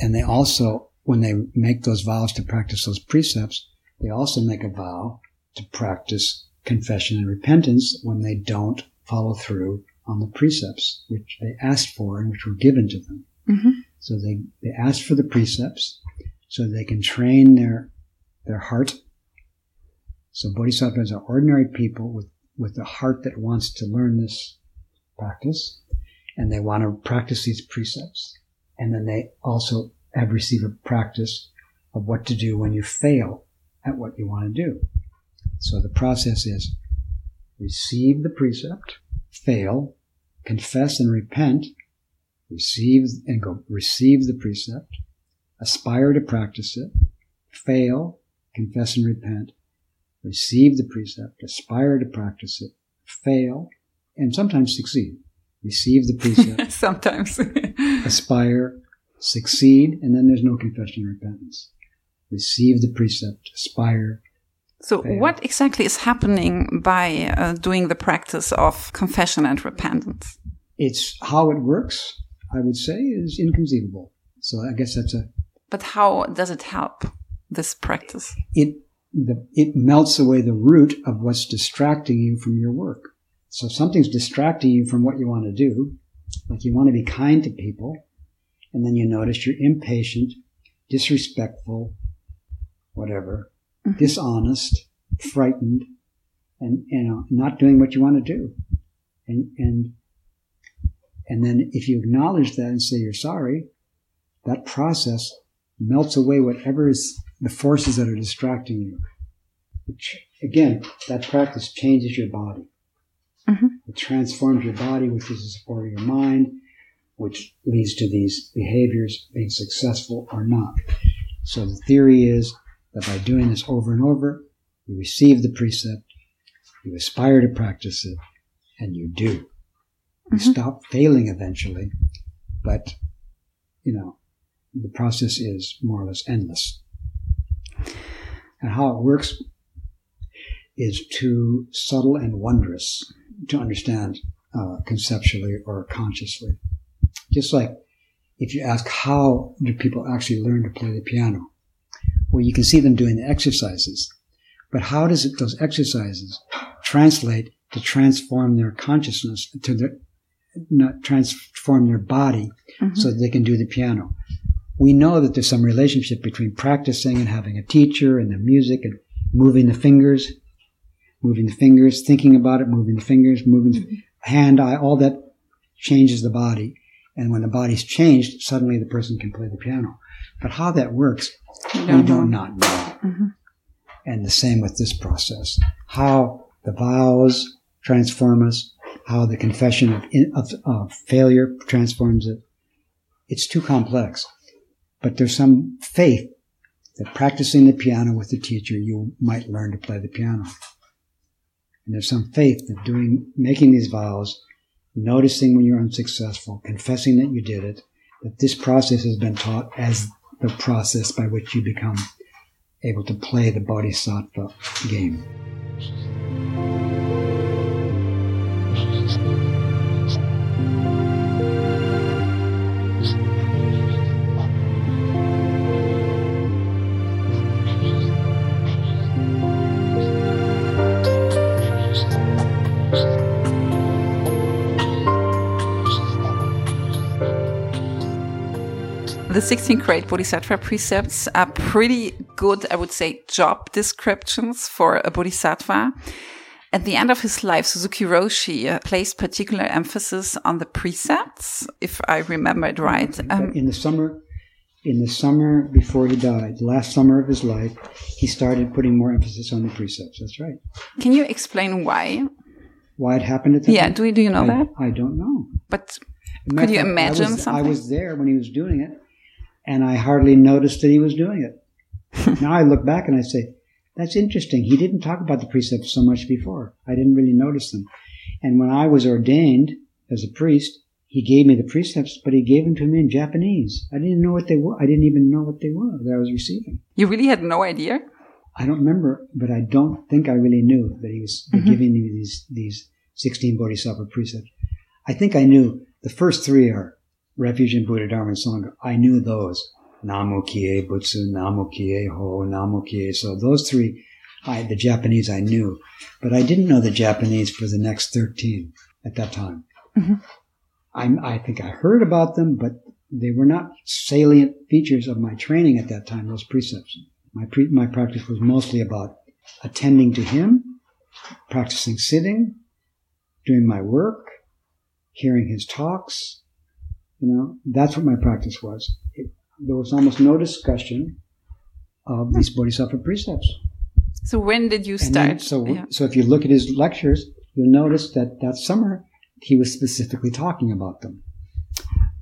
and they also, when they make those vows to practice those precepts, they also make a vow to practice confession and repentance when they don't follow through on the precepts which they asked for and which were given to them. Mm-hmm. So they, they asked for the precepts so they can train their, their heart. So bodhisattvas are ordinary people with, with a heart that wants to learn this practice and they want to practice these precepts. And then they also have received a practice of what to do when you fail at what you want to do. So the process is receive the precept, fail, confess and repent, receive and go receive the precept, aspire to practice it, fail, confess and repent, receive the precept, aspire to practice it, fail, and sometimes succeed. Receive the precept. sometimes. aspire, succeed, and then there's no confession and repentance. Receive the precept, aspire, so, what exactly is happening by uh, doing the practice of confession and repentance? It's how it works, I would say, is inconceivable. So, I guess that's a. But how does it help this practice? It the, it melts away the root of what's distracting you from your work. So, if something's distracting you from what you want to do, like you want to be kind to people, and then you notice you're impatient, disrespectful, whatever mm-hmm. dishonest, frightened, and you know not doing what you want to do, and and and then if you acknowledge that and say you're sorry, that process melts away whatever is the forces that are distracting you. again, that practice changes your body. Mm-hmm. It transforms your body, which is the support of your mind, which leads to these behaviors being successful or not. So the theory is that by doing this over and over, you receive the precept, you aspire to practice it, and you do. Mm-hmm. stop failing eventually, but, you know, the process is more or less endless. And how it works is too subtle and wondrous to understand uh, conceptually or consciously. Just like if you ask how do people actually learn to play the piano, well, you can see them doing the exercises. But how does it, those exercises translate to transform their consciousness, to their, transform their body mm-hmm. so that they can do the piano? We know that there's some relationship between practicing and having a teacher and the music and moving the fingers, moving the fingers, thinking about it, moving the fingers, moving the hand, eye, all that changes the body. And when the body's changed, suddenly the person can play the piano. But how that works we do not know. Mm-hmm. And the same with this process. How the vows transform us, how the confession of, of, of failure transforms it. It's too complex. But there's some faith that practicing the piano with the teacher, you might learn to play the piano. And there's some faith that doing, making these vows, noticing when you're unsuccessful, confessing that you did it, that this process has been taught as the process by which you become able to play the bodhisattva game. The 16 great bodhisattva precepts are pretty good, I would say, job descriptions for a bodhisattva. At the end of his life, Suzuki Roshi uh, placed particular emphasis on the precepts, if I remember it right. Um, in the summer, in the summer before he died, the last summer of his life, he started putting more emphasis on the precepts. That's right. Can you explain why? Why it happened at that Yeah, do, do you know I, that? I don't know. But could you imagine I was, something? I was there when he was doing it and I hardly noticed that he was doing it. now I look back and I say, that's interesting. He didn't talk about the precepts so much before. I didn't really notice them. And when I was ordained as a priest, he gave me the precepts, but he gave them to me in Japanese. I didn't know what they were. I didn't even know what they were that I was receiving. You really had no idea? I don't remember, but I don't think I really knew that he was mm-hmm. giving me these, these 16 Bodhisattva precepts. I think I knew the first three are Refuge in Buddha, Dharma, and Sangha, I knew those. Namu Kie Butsu, Namu Kie Ho, Namu Kie. So those three, I, the Japanese I knew, but I didn't know the Japanese for the next 13 at that time. Mm-hmm. I, I think I heard about them, but they were not salient features of my training at that time, those precepts. My, pre, my practice was mostly about attending to him, practicing sitting, doing my work, hearing his talks, you know, that's what my practice was. It, there was almost no discussion of these bodhisattva precepts. So when did you start? Then, so, yeah. so if you look at his lectures, you'll notice that that summer he was specifically talking about them.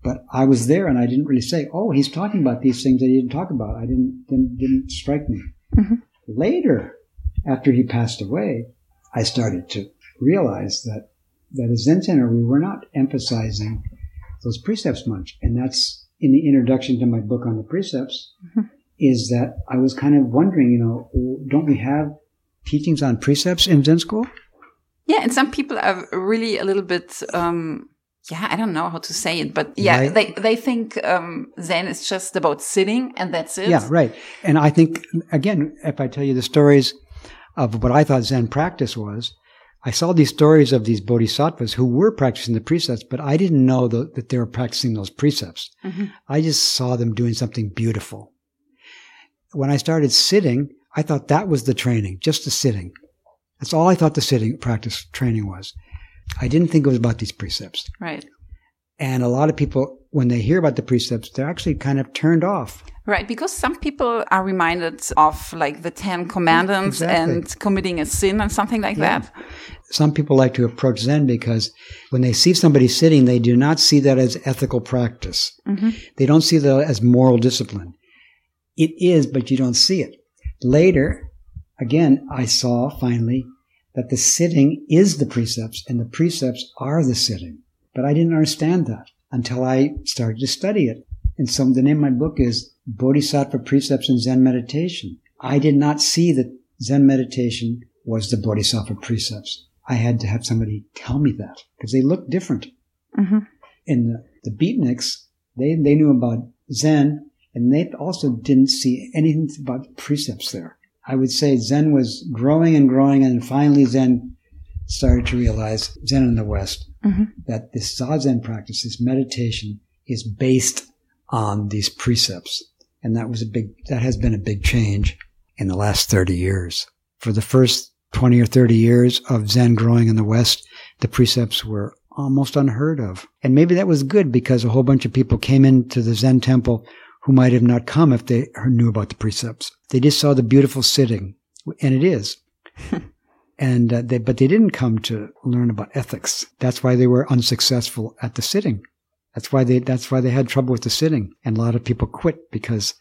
But I was there and I didn't really say, "Oh, he's talking about these things that he didn't talk about." I didn't didn't, didn't strike me. Mm-hmm. Later, after he passed away, I started to realize that that as Zen center we were not emphasizing those precepts much. And that's in the introduction to my book on the precepts mm-hmm. is that I was kind of wondering, you know, don't we have teachings on precepts in Zen school? Yeah. And some people are really a little bit, um, yeah, I don't know how to say it, but yeah, right. they, they think, um, Zen is just about sitting and that's it. Yeah, right. And I think, again, if I tell you the stories of what I thought Zen practice was, I saw these stories of these bodhisattvas who were practicing the precepts, but I didn't know the, that they were practicing those precepts. Mm-hmm. I just saw them doing something beautiful. When I started sitting, I thought that was the training, just the sitting. That's all I thought the sitting practice training was. I didn't think it was about these precepts. Right. And a lot of people, when they hear about the precepts, they're actually kind of turned off. Right, because some people are reminded of like the Ten Commandments exactly. and committing a sin and something like yeah. that. Some people like to approach Zen because when they see somebody sitting, they do not see that as ethical practice. Mm-hmm. They don't see that as moral discipline. It is, but you don't see it. Later, again, I saw finally that the sitting is the precepts and the precepts are the sitting. But I didn't understand that until I started to study it. And so the name of my book is Bodhisattva Precepts in Zen Meditation. I did not see that Zen meditation was the Bodhisattva precepts. I had to have somebody tell me that because they look different. Mm-hmm. And the, the beatniks, they, they knew about Zen and they also didn't see anything about precepts there. I would say Zen was growing and growing and finally Zen started to realize, Zen in the West, mm-hmm. that this Zazen practice, this meditation is based on these precepts. And that was a big, that has been a big change in the last 30 years. For the first 20 or 30 years of Zen growing in the West, the precepts were almost unheard of. And maybe that was good because a whole bunch of people came into the Zen temple who might have not come if they knew about the precepts. They just saw the beautiful sitting, and it is. And uh, they, but they didn't come to learn about ethics. That's why they were unsuccessful at the sitting. That's why they, that's why they had trouble with the sitting. And a lot of people quit because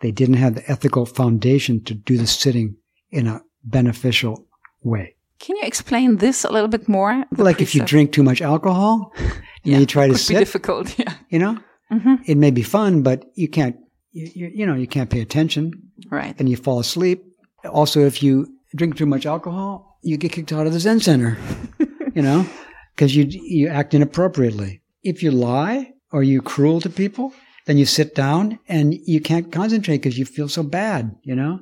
they didn't have the ethical foundation to do the sitting in a beneficial way. Can you explain this a little bit more? Like if you drink too much alcohol yeah, you try to sit, difficult. Yeah. you know, Mhm. it may be fun, but you can't, you, you know, you can't pay attention Right. and you fall asleep. Also, if you drink too much alcohol, you get kicked out of the Zen center, you know, because you, you act inappropriately. If you lie or you're cruel to people, then you sit down and you can't concentrate because you feel so bad, you know?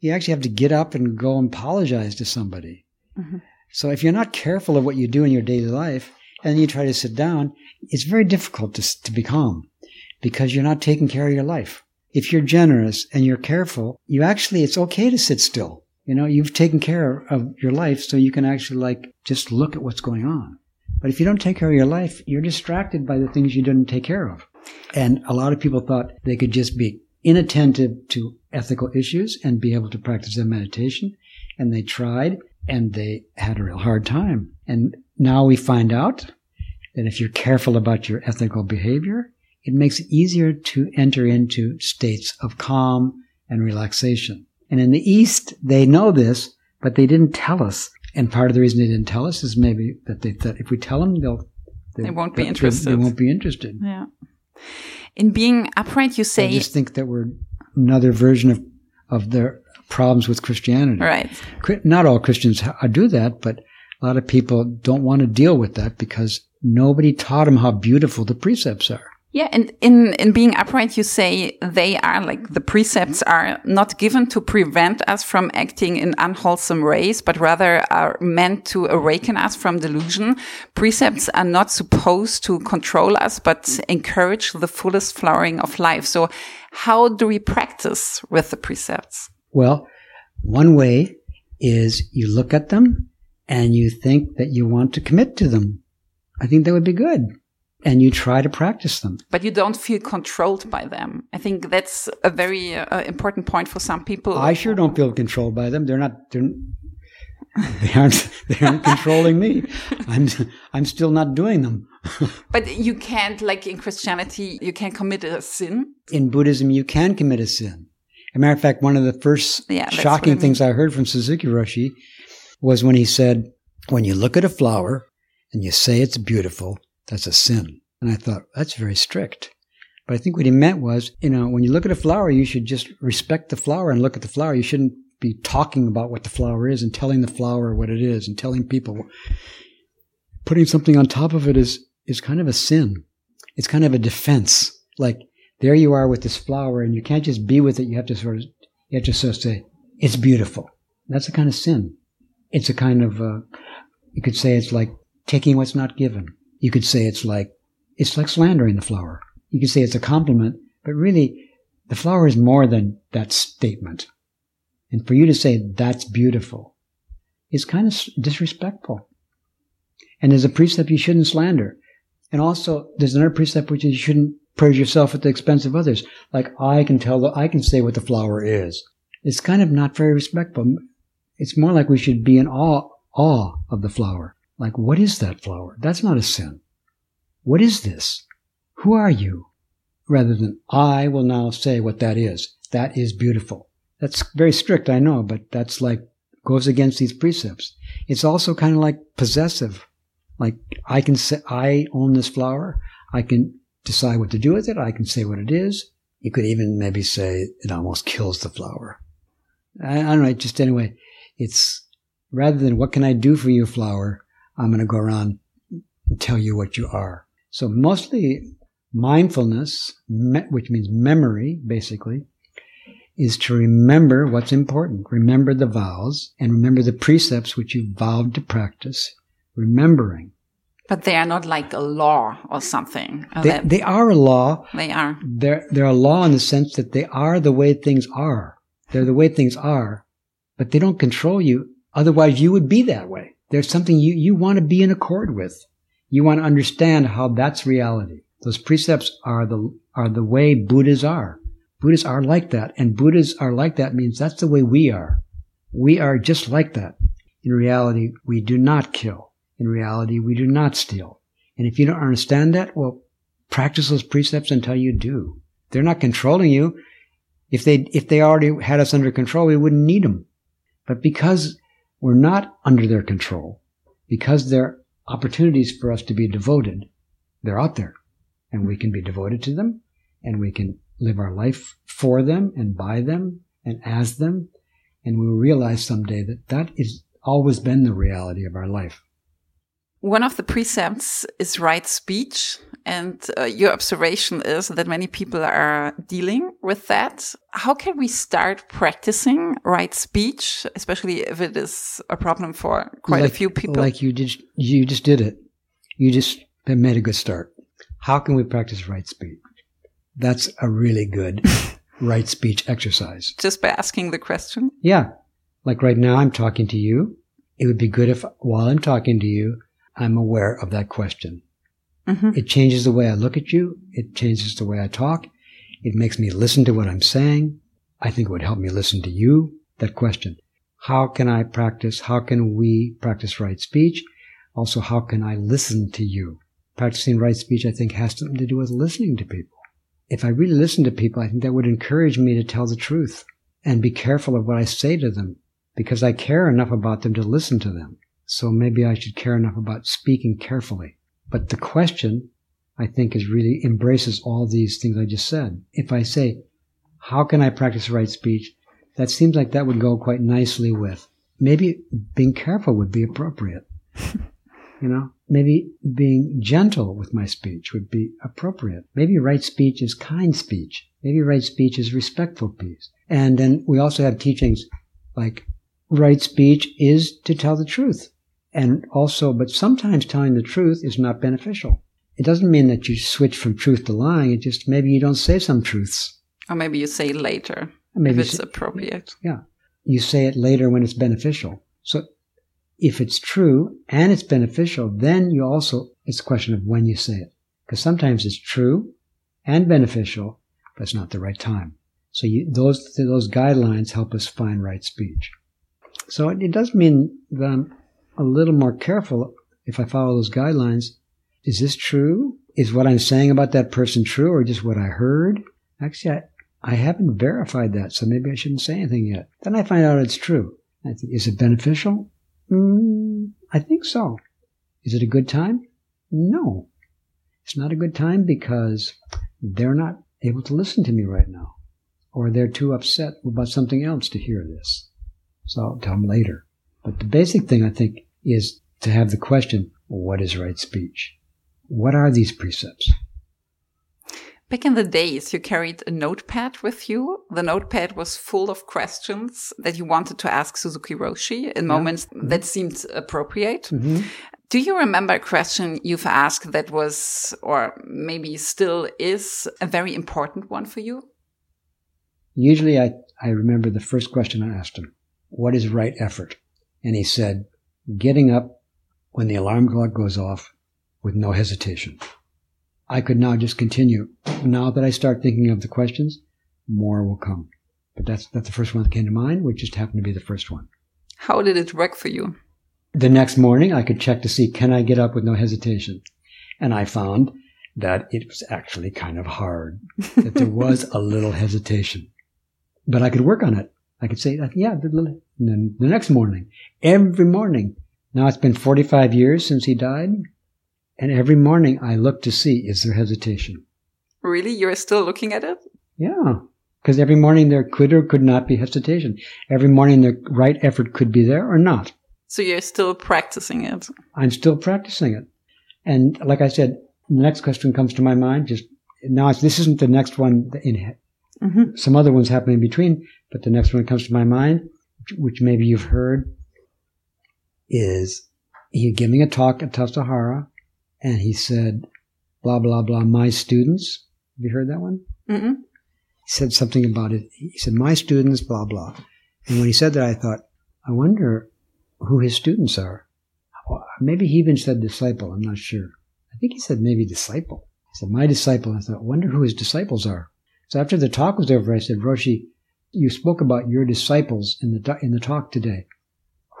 You actually have to get up and go and apologize to somebody. Mhm. So if you're not careful of what you do in your daily life and you try to sit down, it's very difficult to, to be calm because you're not taking care of your life. If you're generous and you're careful, you actually, it's okay to sit still. You know, you've taken care of your life so you can actually like just look at what's going on. But if you don't take care of your life, you're distracted by the things you didn't take care of. And a lot of people thought they could just be inattentive to ethical issues and be able to practice their meditation. And they tried and they had a real hard time. And now we find out that if you're careful about your ethical behavior, it makes it easier to enter into states of calm and relaxation. And in the East, they know this, but they didn't tell us. And part of the reason they didn't tell us is maybe that they thought if we tell them, they'll They won't be interested. They won't be interested. Yeah. In being upright, you They say just think that we're another version of of their problems with Christianity. right. Not all Christians do that, but a lot of people don't want to deal with that because nobody taught them how beautiful the precepts are. Yeah, and in in being upright, you say they are like the precepts are not given to prevent us from acting in unwholesome ways, but rather are meant to awaken us from delusion. Precepts are not supposed to control us, but encourage the fullest flowering of life. So, how do we practice with the precepts? Well, one way is you look at them and you think that you want to commit to them. I think that would be good. And you try to practice them. But you don't feel controlled by them. I think that's a very uh, important point for some people. I sure don't feel controlled by them. They're not. They're, they aren't. They aren't controlling me. I'm. I'm still not doing them. But you can't, like in Christianity, you can't commit a sin. In Buddhism, you can commit a sin. As a matter of fact, one of the first Yeah, shocking I things I heard from Suzuki Roshi was when he said, "When you look at a flower and you say it's beautiful, that's a sin." And I thought that's very strict. But I think what he meant was, you know, when you look at a flower, you should just respect the flower and look at the flower. You shouldn't be talking about what the flower is and telling the flower what it is and telling people. Putting something on top of it is, is kind of a sin. It's kind of a defense. Like there you are with this flower and you can't just be with it. You have to sort of, you have to sort of say, it's beautiful. That's a kind of sin. It's a kind of, uh, you could say it's like taking what's not given. You could say it's like, it's like slandering the flower. You could say it's a compliment, but really the flower is more than that statement. And for you to say that's beautiful is kind of disrespectful. And there's a precept you shouldn't slander. And also there's another precept which is you shouldn't praise yourself at the expense of others. Like I can tell, the, I can say what the flower is. It's kind of not very respectful. It's more like we should be in awe, awe of the flower. Like, what is that flower? That's not a sin. What is this? Who are you? Rather than I will now say what that is. That is beautiful. That's very strict, I know, but that's like goes against these precepts. It's also kind of like possessive. Like I can say, I own this flower. I can decide what to do with it. I can say what it is. You could even maybe say it almost kills the flower. I, I don't know. Just anyway, it's rather than what can I do for you, flower? I'm going to go around and tell you what you are. So mostly mindfulness, which means memory, basically, is to remember what's important. Remember the vows and remember the precepts which you vowed to practice. Remembering. But they are not like a law or something. They, they are a law. they are. They're, they're a law in the sense that they are the way things are. They're the way things are, but they don't control you. Otherwise you would be that way. There's something you, you want to be in accord with. You want to understand how that's reality. Those precepts are the, are the way Buddhas are. Buddhas are like that. And Buddhas are like that means that's the way we are. We are just like that. In reality, we do not kill. In reality, we do not steal. And if you don't understand that, well, practice those precepts until you do. They're not controlling you. If they, if they already had us under control, we wouldn't need them. But because we're not under their control, because they're opportunities for us to be devoted, they're out there and we can be devoted to them and we can live our life for them and by them and as them. And we'll realize someday that that is always been the reality of our life. One of the precepts is right speech. And uh, your observation is that many people are dealing with that. How can we start practicing right speech, especially if it is a problem for quite like, a few people? Like you just, you just did it. You just made a good start. How can we practice right speech? That's a really good right speech exercise. Just by asking the question? Yeah. Like right now, I'm talking to you. It would be good if while I'm talking to you, I'm aware of that question. Mm-hmm. It changes the way I look at you. It changes the way I talk. It makes me listen to what I'm saying. I think it would help me listen to you. That question. How can I practice? How can we practice right speech? Also, how can I listen to you? Practicing right speech, I think, has something to do with listening to people. If I really listen to people, I think that would encourage me to tell the truth and be careful of what I say to them because I care enough about them to listen to them. So maybe I should care enough about speaking carefully. But the question, I think, is really embraces all these things I just said. If I say, how can I practice right speech? That seems like that would go quite nicely with maybe being careful would be appropriate. you know, maybe being gentle with my speech would be appropriate. Maybe right speech is kind speech. Maybe right speech is respectful speech. And then we also have teachings like right speech is to tell the truth. And also, but sometimes telling the truth is not beneficial. It doesn't mean that you switch from truth to lying. It just maybe you don't say some truths. Or maybe you say later maybe if it's say, appropriate. Yeah. You say it later when it's beneficial. So if it's true and it's beneficial, then you also, it's a question of when you say it. Because sometimes it's true and beneficial, but it's not the right time. So you, those, those guidelines help us find right speech. So it, it does mean that I'm a little more careful if I follow those guidelines. Is this true? Is what I'm saying about that person true or just what I heard? Actually, I, I haven't verified that, so maybe I shouldn't say anything yet. Then I find out it's true. I think, is it beneficial? Mm, I think so. Is it a good time? No. It's not a good time because they're not able to listen to me right now, or they're too upset about something else to hear this. So I'll tell them later. But the basic thing I think is to have the question, what is right speech? What are these precepts? Back in the days, you carried a notepad with you. The notepad was full of questions that you wanted to ask Suzuki Roshi in yeah. moments mm -hmm. that seemed appropriate. Mm -hmm. Do you remember a question you've asked that was, or maybe still is, a very important one for you? Usually I, I remember the first question I asked him What is right effort? And he said, getting up when the alarm clock goes off with no hesitation. I could now just continue. Now that I start thinking of the questions, more will come. But that's, that's the first one that came to mind, which just happened to be the first one. How did it work for you? The next morning, I could check to see, can I get up with no hesitation? And I found that it was actually kind of hard, that there was a little hesitation. But I could work on it. I could say, yeah, the, the next morning, every morning. Now it's been 45 years since he died. And every morning I look to see, is there hesitation? Really? You're still looking at it? Yeah. Because every morning there could or could not be hesitation. Every morning the right effort could be there or not. So you're still practicing it? I'm still practicing it. And like I said, the next question comes to my mind. Just now, this isn't the next one in Mm-hmm. Some other ones happen in between, but the next one that comes to my mind, which maybe you've heard, is he giving a talk at Tassajara, and he said, blah, blah, blah, my students. Have you heard that one? Mm-mm. He said something about it. He said, my students, blah, blah. And when he said that, I thought, I wonder who his students are. Maybe he even said disciple. I'm not sure. I think he said maybe disciple. He said, my disciple. I thought, I wonder who his disciples are. So after the talk was over, I said, Roshi, you spoke about your disciples in the in the talk today.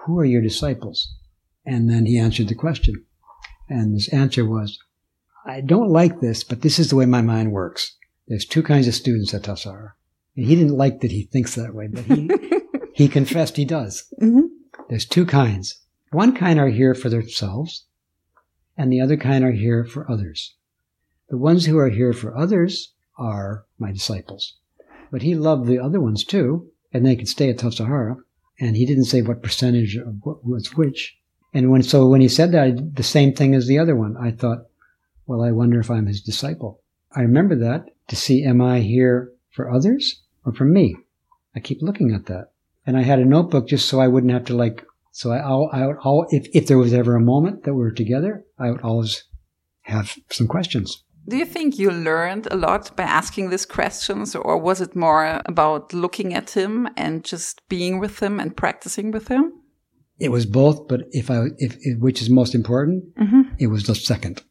Who are your disciples? And then he answered the question. And his answer was, I don't like this, but this is the way my mind works. There's two kinds of students at Tassajara. And he didn't like that he thinks that way, but he, he confessed he does. Mm-hmm. There's two kinds. One kind are here for themselves, and the other kind are here for others. The ones who are here for others are my disciples. But he loved the other ones too, and they could stay at Tassajara. And he didn't say what percentage of what was which. And when so when he said that, I the same thing as the other one. I thought, well, I wonder if I'm his disciple. I remember that to see, am I here for others or for me? I keep looking at that. And I had a notebook just so I wouldn't have to like, so I, I would, all, if, if there was ever a moment that we were together, I would always have some questions. Do you think you learned a lot by asking these questions, or was it more about looking at him and just being with him and practicing with him? It was both, but if I, if, if which is most important, Mm-hmm. it was the 2nd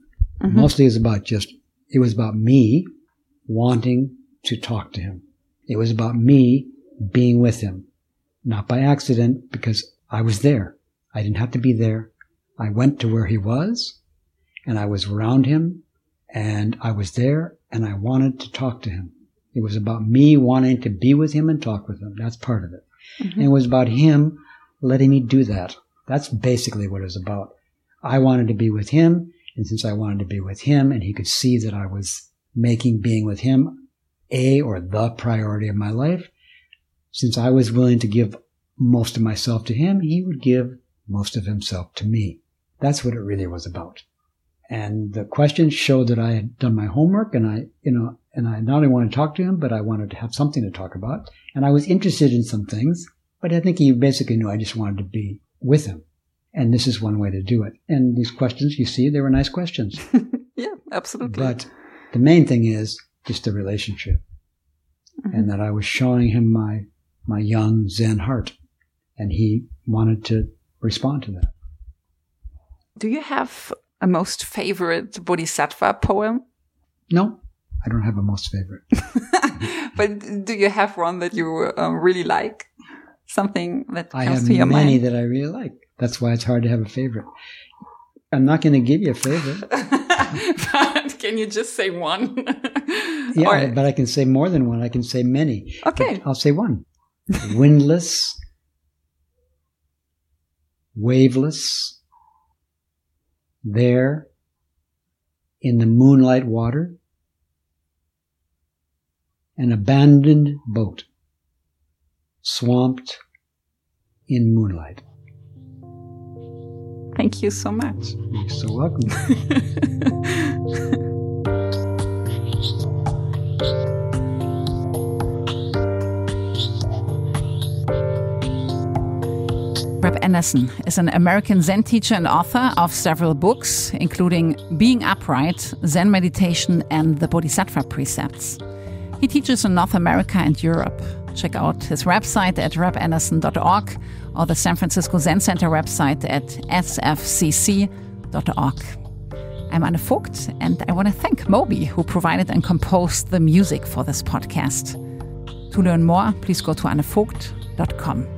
Mostly it's about just, it was about me wanting to talk to him. It was about me being with him, not by accident because I was there. I didn't have to be there. I went to where he was and I was around him and I was there and I wanted to talk to him. It was about me wanting to be with him and talk with him. That's part of it. Mm-hmm. And it was about him letting me do that. That's basically what it was about. I wanted to be with him. And since I wanted to be with him and he could see that I was making being with him a or the priority of my life, since I was willing to give most of myself to him, he would give most of himself to me. That's what it really was about. And the questions showed that I had done my homework and I, you know, and I not only wanted to talk to him, but I wanted to have something to talk about. And I was interested in some things, but I think he basically knew I just wanted to be with him. And this is one way to do it. And these questions, you see, they were nice questions. Yeah, absolutely. But the main thing is just the relationship. Mm-hmm. And that I was showing him my, my young Zen heart. And he wanted to respond to that. Do you have a most favorite Bodhisattva poem? No, I don't have a most favorite. but do you have one that you um, really like? Something that I comes have to your many mind? that I really like. That's why it's hard to have a favorite. I'm not going to give you a favorite. but can you just say one? Yeah, Or- but I can say more than one. I can say many. Okay. But I'll say one. Windless, waveless, there in the moonlight water, an abandoned boat, swamped in moonlight. Thank you so much. You're so welcome. Anderson is an American Zen teacher and author of several books, including Being Upright, Zen Meditation, and the Bodhisattva Precepts. He teaches in North America and Europe. Check out his website at rebanderson.org or the San Francisco Zen Center website at sfzc.org. I'm Anne Vogt, and I want to thank Moby, who provided and composed the music for this podcast. To learn more, please go to annevogt.com.